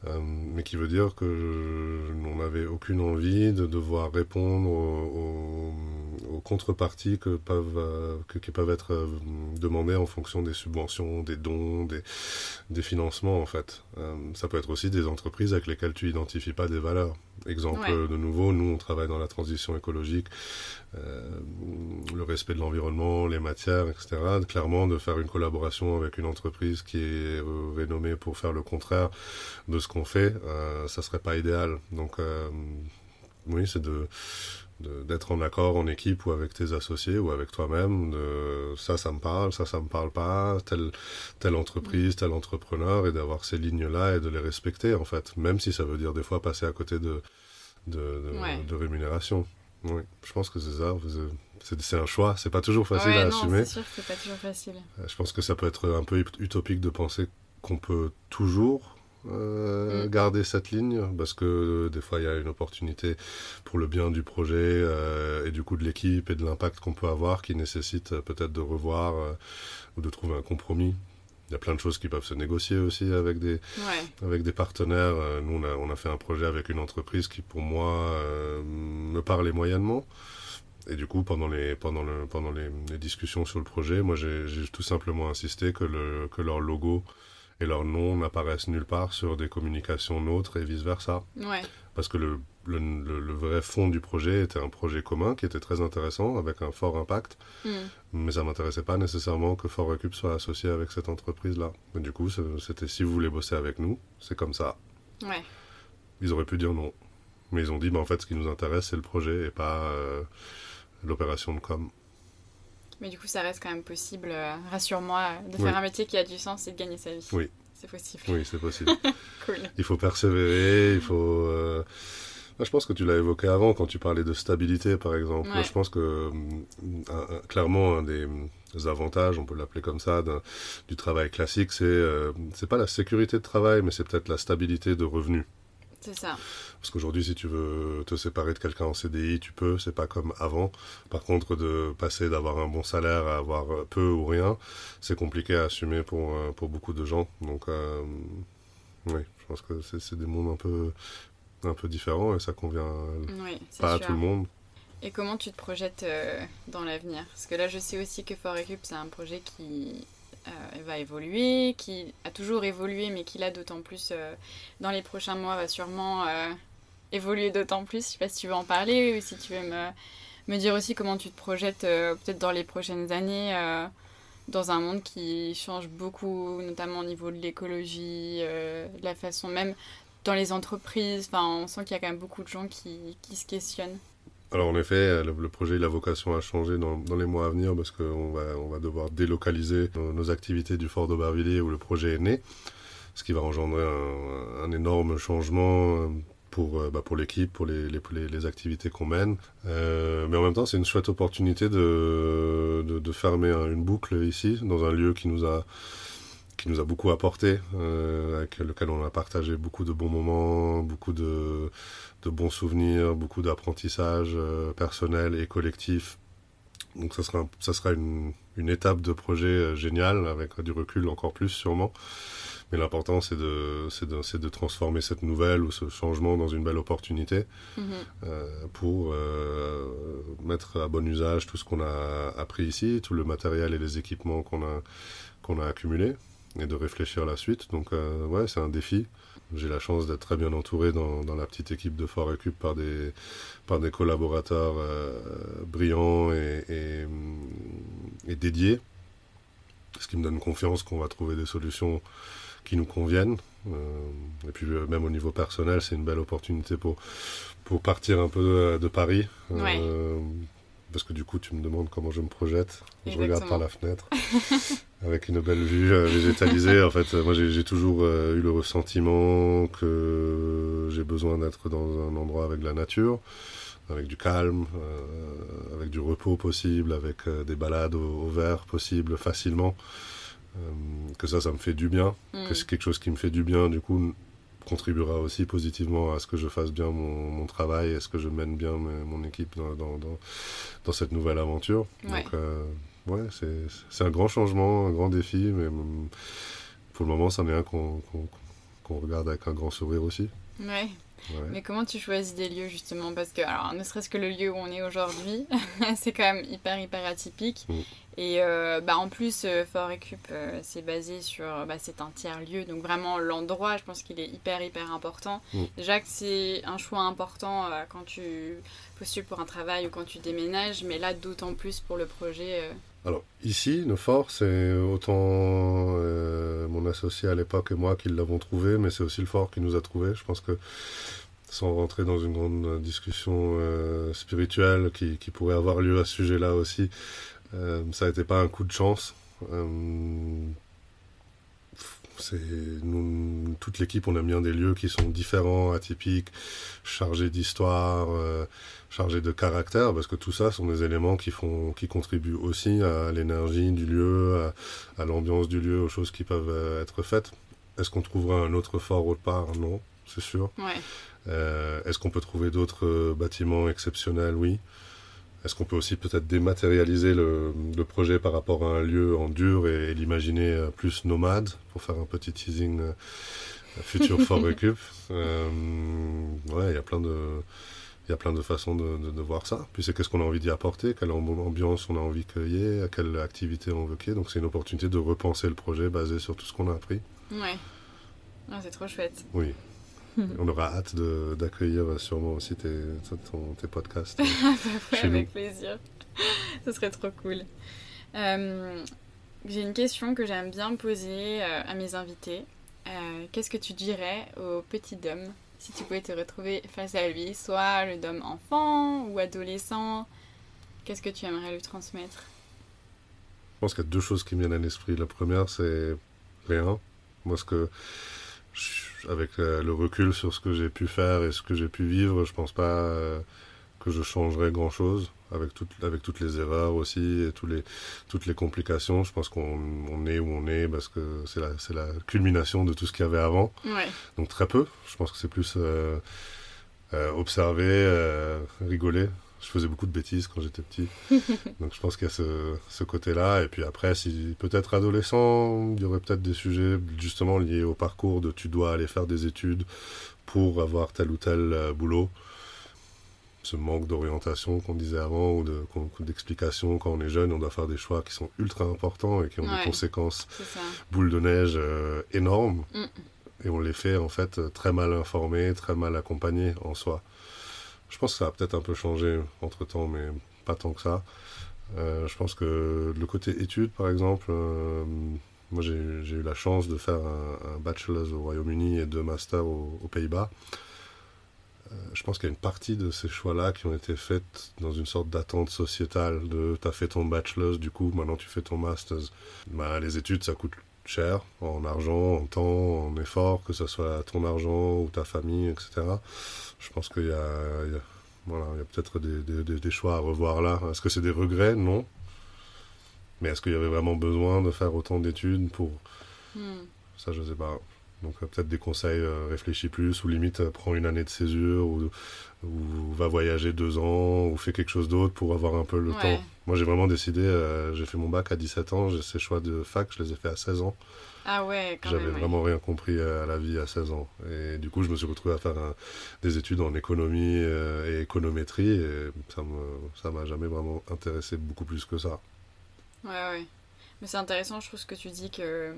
euh, mais qui veut dire que on n'avait aucune envie de devoir répondre aux, contreparties que peuvent, euh, que, qui peuvent être euh, demandées en fonction des subventions, des dons, des, des financements en fait. ça peut être aussi des entreprises avec lesquelles tu identifies pas des valeurs. Exemple de nouveau, nous on travaille dans la transition écologique, le respect de l'environnement, les matières, etc. Clairement, de faire une collaboration avec une entreprise qui est euh, rénommé pour faire le contraire de ce qu'on fait, euh, ça serait pas idéal. Donc euh, oui, c'est de d'être en accord en équipe ou avec tes associés ou avec toi-même de ça ça me parle ça ça me parle pas telle telle entreprise tel entrepreneur et d'avoir ces lignes là et de les respecter en fait même si ça veut dire des fois passer à côté de de, de, rémunération oui je pense que c'est ça c'est un choix, c'est pas toujours facile à assumer. C'est sûr que pas toujours facile. Euh, je pense que ça peut être un peu utopique de penser qu'on peut toujours euh, mm. garder cette ligne parce que euh, des fois il y a une opportunité pour le bien du projet et du coup de l'équipe et de l'impact qu'on peut avoir qui nécessite peut-être de revoir ou de trouver un compromis. Il y a plein de choses qui peuvent se négocier aussi avec des, avec des partenaires. Nous, on a, on a fait un projet avec une entreprise qui, pour moi, me parlait moyennement. Et du coup, pendant les, pendant le, pendant les, discussions sur le projet, moi, j'ai tout simplement insisté que, le, que leur logo et leur nom n'apparaissent nulle part sur des communications nôtres et vice-versa. Ouais. Parce que le, le, le, vrai fond du projet était un projet commun qui était très intéressant, avec un fort impact. Mm. Mais ça m'intéressait pas nécessairement que Fort Recube soit associé avec cette entreprise-là. Du coup, c'était si vous voulez bosser avec nous, c'est comme ça. Ouais. Ils auraient pu dire non. Mais ils ont dit, bah, en fait, ce qui nous intéresse, c'est le projet et pas... Euh, l'opération de com. Mais du coup, ça reste quand même possible, euh, rassure-moi, de faire un métier qui a du sens et de gagner sa vie. Oui. C'est possible. Oui, c'est possible. [laughs] cool. Il faut persévérer, il faut... Euh, je pense que tu l'as évoqué avant quand tu parlais de stabilité, par exemple. Je pense que clairement un des avantages, on peut l'appeler comme ça, du travail classique, c'est euh, c'est pas la sécurité de travail, mais c'est peut-être la stabilité de revenus. C'est ça. Parce qu'aujourd'hui, si tu veux te séparer de quelqu'un en CDI, tu peux, c'est pas comme avant. Par contre, de passer d'avoir un bon salaire à avoir peu ou rien, c'est compliqué à assumer pour, euh, pour beaucoup de gens. Donc, euh, oui, je pense que c'est des mondes un peu, un peu différents et ça convient pas à tout le monde. Et comment tu te projettes euh, dans l'avenir? Parce que là, je sais aussi que Forecup, c'est un projet qui euh, va évoluer, qui a toujours évolué, mais qui là d'autant plus euh, dans les prochains mois va sûrement euh, évoluer d'autant plus. Je sais pas si tu veux en parler ou si tu veux me, dire aussi comment tu te projettes peut-être dans les prochaines années dans un monde qui change beaucoup, notamment au niveau de l'écologie, de la façon même dans les entreprises. Enfin, on sent qu'il y a quand même beaucoup de gens qui se questionnent. Alors en effet, le, projet il a vocation à changer dans, les mois à venir parce qu'on va, on va devoir délocaliser nos, activités du fort d'Aubervilliers où le projet est né, ce qui va engendrer un, un énorme changement pour, bah, pour l'équipe, pour les, les, les, activités qu'on mène. Euh, mais en même temps, c'est une chouette opportunité de, de, de fermer une boucle ici, dans un lieu qui nous a qui nous a beaucoup apporté, euh, avec lequel on a partagé beaucoup de bons moments, beaucoup de, de bons souvenirs, beaucoup d'apprentissage euh, personnel et collectif. Donc ça sera, ça sera une, une étape de projet euh, géniale, avec du recul encore plus sûrement. Mais l'important, c'est de, de, de, transformer cette nouvelle ou ce changement dans une belle opportunité mm-hmm. euh, pour euh, mettre à bon usage tout ce qu'on a appris ici, tout le matériel et les équipements qu'on a, qu'on a accumulés et de réfléchir à la suite. Donc euh, ouais, c'est un défi. J'ai la chance d'être très bien entouré dans, dans, la petite équipe de Fort Récup par des, par des collaborateurs euh, brillants et, et, et, dédiés, ce qui me donne confiance qu'on va trouver des solutions qui nous conviennent. Euh, et puis même au niveau personnel, c'est une belle opportunité pour, pour partir un peu de, de Paris. Ouais parce que du coup, tu me demandes comment je me projette. Je regarde par la fenêtre [laughs] avec une belle vue euh, végétalisée. en fait, moi, j'ai toujours euh, eu le ressentiment que j'ai besoin d'être dans un endroit avec la nature, avec du calme, euh, avec du repos possible, avec des balades au, vert possible facilement. que ça, ça me fait du bien, que mm. c'est quelque chose qui me fait du bien. Du coup, contribuera aussi positivement à ce que je fasse bien mon, mon travail, à ce que je mène bien mon équipe dans, dans, dans, dans, cette nouvelle aventure. Ouais. Donc, ouais, c'est un grand changement, un grand défi, mais pour le moment, c'en est un qu'on qu regarde avec un grand sourire aussi. Ouais. Ouais. Mais comment tu choisis des lieux justement? Parce que, alors, ne serait-ce que le lieu où on est aujourd'hui, [laughs] c'est quand même hyper, hyper atypique. Mm. Et euh, bah, en plus, euh, Fort Récup, euh, c'est basé sur. Bah, c'est un tiers-lieu, donc vraiment l'endroit, je pense qu'il est hyper, hyper important. Mm. Déjà que c'est un choix important quand tu postules pour un travail ou quand tu déménages, mais là, d'autant plus pour le projet. Alors, ici, le fort, c'est autant euh, mon associé à l'époque et moi qui l'avons trouvé, mais c'est aussi le fort qui nous a trouvé. Je pense que sans rentrer dans une grande discussion euh, spirituelle qui, qui, pourrait avoir lieu à ce sujet-là aussi, euh, ça n'était pas un coup de chance. Nous, toute l'équipe, on aime bien des lieux qui sont différents, atypiques, chargés d'histoire, euh, chargés de caractère, parce que tout ça sont des éléments qui font, qui contribuent aussi à l'énergie du lieu, à, à l'ambiance du lieu, aux choses qui peuvent euh, être faites. Est-ce qu'on trouvera un autre fort autre part? Non, c'est sûr. Ouais. Euh, Est-ce qu'on peut trouver d'autres bâtiments exceptionnels? Oui. Est-ce qu'on peut aussi peut-être dématérialiser le, le, projet par rapport à un lieu en dur et, et l'imaginer euh, plus nomade pour faire un petit teasing euh, futur [laughs] Fort Récup euh, Ouais, il y a plein de il y a plein de façons de, de, de voir ça. Puis c'est qu'est-ce qu'on a envie d'y apporter, quelle ambiance on a envie qu'il y ait, à quelle activité on veut qu'il y ait? Donc c'est une opportunité de repenser le projet basé sur tout ce qu'on a appris. Ouais. Ah, c'est trop chouette. Oui. [laughs] On aura hâte d'accueillir sûrement aussi tes, ton, tes podcasts. Euh, [laughs] ouais, avec nous. plaisir. [laughs] Ce serait trop cool. Euh, J'ai une question que j'aime bien poser euh, à mes invités. Euh, Qu'est-ce que tu dirais au petit Dom si tu pouvais te retrouver face à lui, soit le Dom enfant ou adolescent? Qu'est-ce que tu aimerais lui transmettre? Je pense qu'il y a deux choses qui me viennent à l'esprit. La première, c'est rien. Moi, ce que avec le recul sur ce que j'ai pu faire et ce que j'ai pu vivre, je pense pas euh, que je changerais grand chose avec, tout, avec toutes les erreurs aussi et tous les, toutes les complications. Je pense qu'on on est où on est parce que c'est la, la culmination de tout ce qu'il y avait avant. Ouais. Donc très peu. Je pense que c'est plus euh, euh, observer, euh, rigoler. Je faisais beaucoup de bêtises quand j'étais petit. [laughs] Donc je pense qu'il y a ce, ce côté-là. Et puis après, si peut-être adolescent, il y aurait peut-être des sujets justement liés au parcours de tu dois aller faire des études pour avoir tel ou tel euh, boulot ce manque d'orientation qu'on disait avant ou d'explication de, quand on est jeune, on doit faire des choix qui sont ultra importants et qui ont ouais, des conséquences boule de neige euh, énormes. Mm. Et on les fait en fait très mal informés, très mal accompagnés en soi. Je pense que ça a peut-être un peu changé entre temps, mais pas tant que ça. je pense que le côté études, par exemple, moi j'ai eu la chance de faire un, bachelor au Royaume-Uni et deux masters aux Pays-Bas. Euh, je pense qu'il y a une partie de ces choix-là qui ont été faites dans une sorte d'attente sociétale de t'as fait ton bachelor, du coup maintenant tu fais ton master's. Bah, les études ça coûte cher en argent, en temps, en effort, que ce soit ton argent ou ta famille, etc. Je pense qu'il y a, voilà, il y a peut-être des, des, des, choix à revoir là. Est-ce que c'est des regrets? Non. Mais est-ce qu'il y avait vraiment besoin de faire autant d'études pour... Hmm. Ça, je sais pas. Donc euh, peut-être des conseils, euh, réfléchis plus, ou limite euh, prends une année de césure, ou, ou, va voyager deux ans, ou fais quelque chose d'autre pour avoir un peu le temps. Moi j'ai vraiment décidé, j'ai fait mon bac à 17 ans, j'ai ces choix de fac, je les ai fait à 16 ans. Ah ouais, quand J'avais vraiment rien compris à la vie à 16 ans. Et du coup, je me suis retrouvé à faire des études en économie et économétrie, et ça ne ça m'a jamais vraiment intéressé beaucoup plus que ça. Ouais, ouais. Mais c'est intéressant, je trouve, ce que tu dis que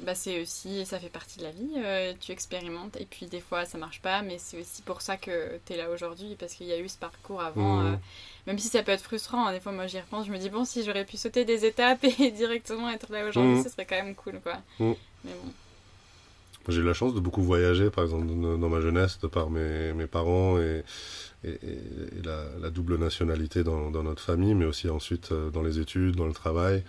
bah, c'est aussi, ça fait partie de la vie, euh, tu expérimentes, et puis des fois ça marche pas, mais c'est aussi pour ça que tu es là aujourd'hui, parce qu'il y a eu ce parcours avant, mmh. euh, même si ça peut être frustrant, hein, des fois moi j'y repense, je me dis, bon, si j'aurais pu sauter des étapes [laughs] et directement être là aujourd'hui, mmh. ce serait quand même cool, quoi. Mmh. Mais bon. J'ai eu la chance de beaucoup voyager, par exemple, dans ma jeunesse, de par mes, mes parents et, et, la, la, double nationalité dans, dans, notre famille, mais aussi ensuite euh, dans les études, dans le travail.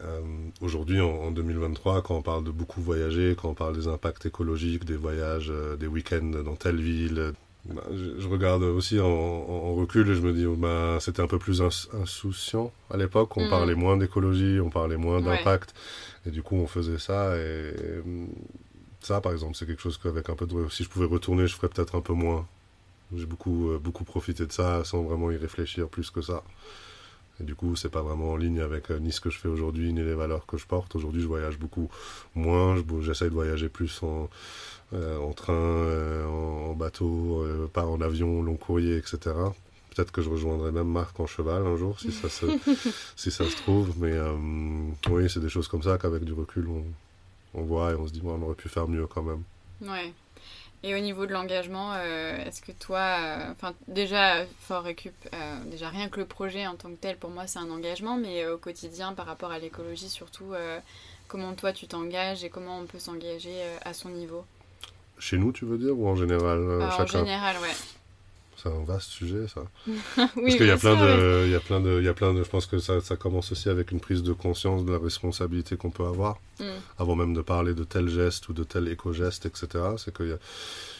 Euh, aujourd'hui, en, 2023, quand on parle de beaucoup voyager, quand on parle des impacts écologiques, des voyages, euh, des week-ends dans telle ville, bah, je, regarde aussi en, recul et je me dis, bah, c'était un peu plus insouciant à l'époque. On mm. parlait moins d'écologie, on parlait moins d'impact. Et du coup, on faisait ça. Et, ça, par exemple, c'est quelque chose qu'avec un peu de... Si je pouvais retourner, je ferais peut-être un peu moins. J'ai beaucoup, euh, beaucoup profité de ça sans vraiment y réfléchir plus que ça. Et du coup, c'est pas vraiment en ligne avec euh, ni ce que je fais aujourd'hui, ni les valeurs que je porte. Aujourd'hui, je voyage beaucoup moins. J'essaye de voyager plus en, euh, en train, euh, en, bateau, pas en avion, long courrier, etc. Peut-être que je rejoindrai même Marc en cheval un jour, si ça se, [laughs] si ça se trouve. Mais oui, c'est des choses comme ça qu'avec du recul, on, on voit et on se dit, bon, on aurait pu faire mieux quand même. Ouais. Et au niveau de l'engagement, euh, est-ce que toi, euh, enfin déjà Fort Récup, euh, déjà rien que le projet en tant que tel, pour moi c'est un engagement, mais au quotidien par rapport à l'écologie surtout, comment toi tu t'engages et comment on peut s'engager à son niveau? Chez nous, tu veux dire ou en général En général, ouais. C'est un vaste sujet, ça. [laughs] oui, Parce qu'il y a plein de, il y a plein de, il y a plein de. Je pense que ça, ça, commence aussi avec une prise de conscience de la responsabilité qu'on peut avoir, mm. avant même de parler de tel geste ou de tel éco-geste, etc. C'est qu'il y a,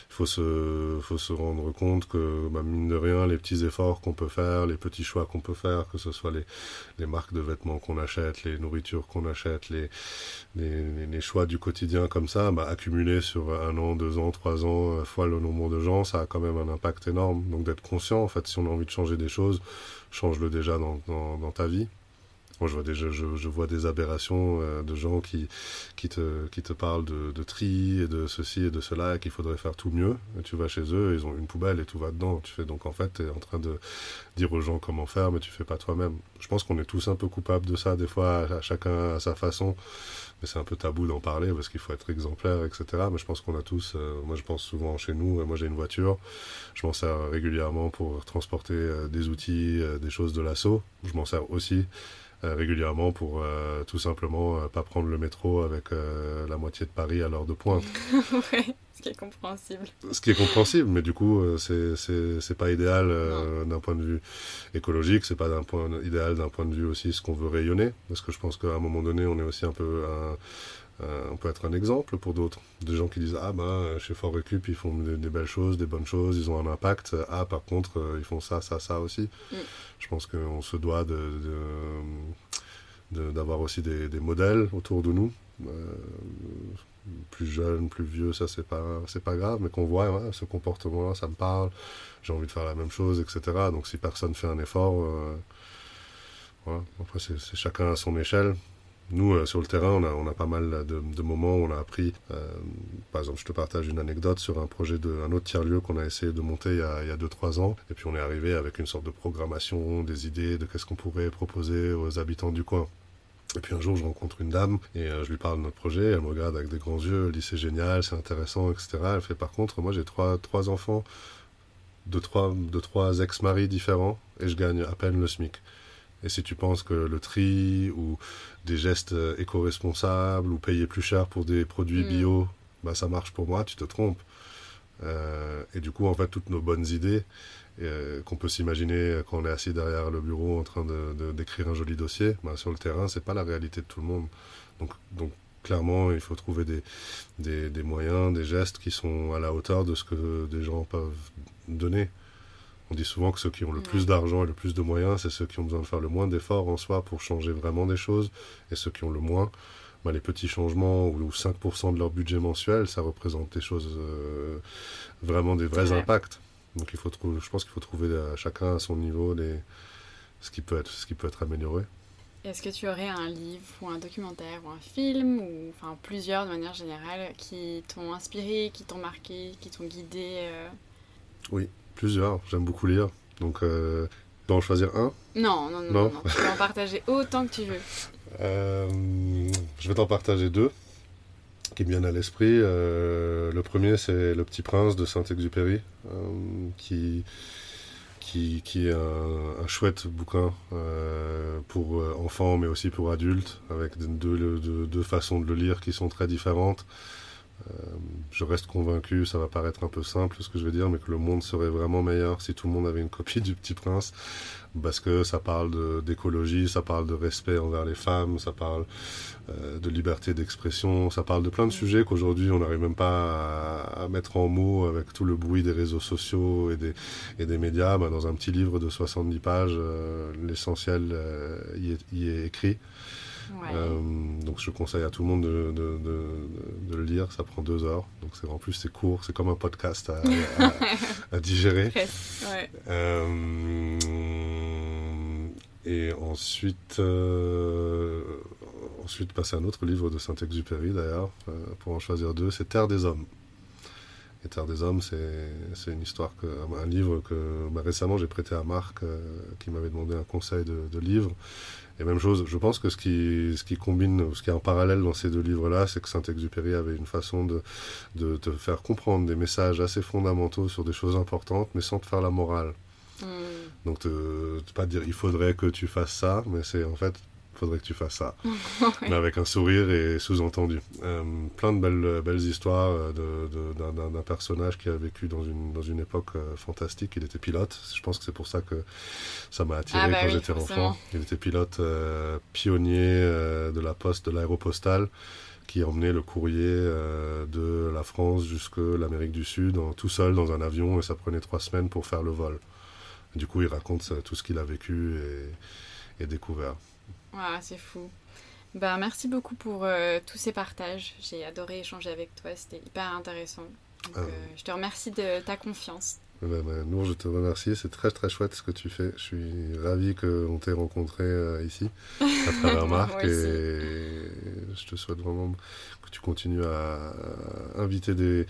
faut se, faut se rendre compte que, bah, mine de rien, les petits efforts qu'on peut faire, les petits choix qu'on peut faire, que ce soit les, les marques de vêtements qu'on achète, les nourritures qu'on achète, les, les, les, choix du quotidien comme ça, bah, accumulés sur un an, deux ans, trois ans, euh, fois le nombre de gens, ça a quand même un impact énorme. Donc d'être conscient, en fait, si on a envie de changer des choses, change-le déjà dans, dans, dans ta vie. Moi, je vois des, je, je vois des aberrations euh, de gens qui, qui, te, qui te parlent de, de tri et de ceci et de cela, qu'il faudrait faire tout mieux. Tu vas chez eux, ils ont une poubelle et tout va dedans. Tu fais donc en fait, tu es en train de dire aux gens comment faire, mais tu fais pas toi-même. Je pense qu'on est tous un peu coupables de ça, des fois, à, chacun à sa façon. Mais c'est un peu tabou d'en parler parce qu'il faut être exemplaire, etc. Mais je pense qu'on a tous, euh, moi je pense souvent chez nous, moi j'ai une voiture, je m'en sers régulièrement pour transporter euh, des outils, des choses de l'assaut. Je m'en sers aussi euh, régulièrement pour euh, tout simplement euh, pas prendre le métro avec la moitié de Paris à l'heure de pointe. [laughs] ouais, ce qui est compréhensible. Ce qui est compréhensible, mais du coup, c'est c'est pas idéal d'un point de vue écologique, c'est pas d'un point idéal d'un point de vue aussi ce qu'on veut rayonner, parce que je pense qu'à un moment donné, on est aussi un peu un, on peut être un exemple pour d'autres. Des gens qui disent Ah, ben, chez Fort Récup, ils font des, belles choses, des bonnes choses, ils ont un impact. Ah, par contre, ils font ça, ça, ça aussi. Mm. Je pense qu'on se doit de, d'avoir aussi des, des, modèles autour de nous. Euh, plus jeunes, plus vieux, ça c'est pas c'est pas grave, mais qu'on voit ce comportement-là, ça me parle, j'ai envie de faire la même chose, etc. Donc si personne fait un effort, euh, voilà. Après c'est chacun à son échelle. Nous, euh, sur le terrain, on a, a pas mal de, de moments où on a appris. Euh, par exemple, je te partage une anecdote sur un projet d'un autre tiers-lieu qu'on a essayé de monter il y a 2-3 ans. Et puis, on est arrivé avec une sorte de programmation, des idées de qu'est-ce qu'on pourrait proposer aux habitants du coin. Et puis un jour, je rencontre une dame et euh, je lui parle de notre projet. Elle me regarde avec des grands yeux. Elle dit c'est génial, c'est intéressant, etc. Elle fait par contre, moi j'ai trois, trois enfants de trois, de trois ex-maris différents et je gagne à peine le SMIC. Et si tu penses que le tri ou des gestes éco-responsables ou payer plus cher pour des produits mm. bio, bah, ça marche pour moi, tu te trompes. Euh, et du coup, en fait, toutes nos bonnes idées euh, qu'on peut s'imaginer quand on est assis derrière le bureau en train de, d'écrire un joli dossier, bah, sur le terrain, c'est pas la réalité de tout le monde. Donc, donc clairement, il faut trouver des, des, des, moyens, des gestes qui sont à la hauteur de ce que des gens peuvent donner. On dit souvent que ceux qui ont le plus d'argent et le plus de moyens, c'est ceux qui ont besoin de faire le moins d'efforts en soi pour changer vraiment des choses, et ceux qui ont le moins, bah, les petits changements ou, 5% de leur budget mensuel, ça représente des choses, euh, vraiment des vrais impacts. Donc il faut trouver, je pense qu'il faut trouver à chacun à son niveau les, ce, qui peut être, ce qui peut être amélioré. Est-ce que tu aurais un livre ou un documentaire ou un film, ou enfin plusieurs de manière générale, qui t'ont inspiré, qui t'ont marqué, qui t'ont guidé euh? Oui, plusieurs. J'aime beaucoup lire. Donc, euh, tu peux en choisir un? Non non, non, non, Tu peux en partager autant que tu veux. Euh, je vais t'en partager deux qui me viennent à l'esprit. Euh, le premier, c'est Le Petit Prince de Saint-Exupéry, euh, qui, qui, qui, est un, chouette bouquin pour enfants, mais aussi pour adultes, avec deux, deux, façons de le lire qui sont très différentes. Je reste convaincu, ça va paraître un peu simple ce que je vais dire, mais que le monde serait vraiment meilleur si tout le monde avait une [laughs] copie du Petit Prince parce que ça parle d'écologie, ça parle de respect envers les femmes, ça parle euh, de liberté d'expression, ça parle de plein de sujets qu'aujourd'hui on n'arrive même pas à, mettre en mots avec tout le bruit des réseaux sociaux et des, médias. Bah, dans un petit livre de 70 pages, euh, l'essentiel euh, y, est écrit. Donc je conseille à tout le monde de, de, de, le lire, ça prend deux heures. Donc en plus c'est court, c'est comme un podcast à, à, digérer. [laughs] Ouais. Et ensuite, euh, ensuite passer à un autre livre de Saint-Exupéry d'ailleurs, euh, pour en choisir deux, c'est Terre des Hommes. Et Terre des Hommes, c'est une histoire, que, un livre que bah, récemment j'ai prêté à Marc, euh, qui m'avait demandé un conseil de, livre. Et même chose, je pense que ce qui, ce qui combine, ce qui est en parallèle dans ces deux livres-là, c'est que Saint-Exupéry avait une façon de, de te faire comprendre des messages assez fondamentaux sur des choses importantes, mais sans te faire la morale. Mm. Donc, te, pas dire il faudrait que tu fasses ça, mais c'est en fait, faudrait que tu fasses ça. [laughs] Mais avec un sourire et sous-entendu. Euh, plein de belles, belles histoires euh, d'un personnage qui a vécu dans une, dans une époque euh, fantastique. Il était pilote. Je pense que c'est pour ça que ça m'a attiré ah bah quand j'étais enfant. Il était pilote pionnier de la poste, de l'aéropostale qui emmenait le courrier de la France jusque l'Amérique du Sud tout seul dans un avion et ça prenait trois semaines pour faire le vol. Du coup, il raconte tout ce qu'il a vécu et, découvert. C'est fou. Ben, merci beaucoup pour euh, tous ces partages. J'ai adoré échanger avec toi, c'était hyper intéressant. Ah. Euh, je te remercie de ta confiance. Ben, ben, Nour, je te remercie. C'est très très chouette ce que tu fais. Je suis ravi qu'on t'ait rencontré euh, ici, à travers [laughs] Marc. et je te souhaite vraiment que tu continues à, inviter des,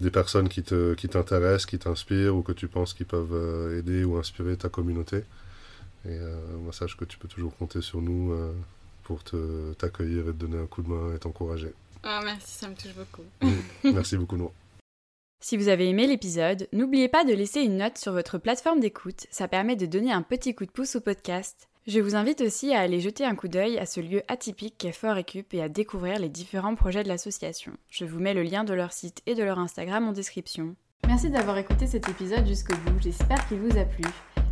des, personnes qui t'intéressent, qui t'inspirent ou que tu penses qu'ils peuvent aider ou inspirer ta communauté. Et euh, moi, sache que tu peux toujours compter sur nous euh, pour t'accueillir et te donner un coup de main et t'encourager. Ah, merci, ça me touche beaucoup. [laughs] merci beaucoup, Nour. Si vous avez aimé l'épisode, n'oubliez pas de laisser une note sur votre plateforme d'écoute, ça permet de donner un petit coup de pouce au podcast. Je vous invite aussi à aller jeter un coup d'œil à ce lieu atypique qu'est Fort Récup et à découvrir les différents projets de l'association. Je vous mets le lien de leur site et de leur Instagram en description. Merci d'avoir écouté cet épisode jusqu'au bout, j'espère qu'il vous a plu.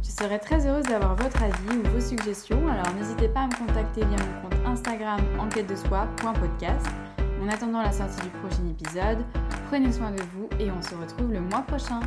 Je serais très heureuse d'avoir votre avis ou vos suggestions, alors n'hésitez pas à me contacter via mon compte Instagram enquête de soi.podcast. En attendant la sortie du prochain épisode, prenez soin de vous et on se retrouve le mois prochain.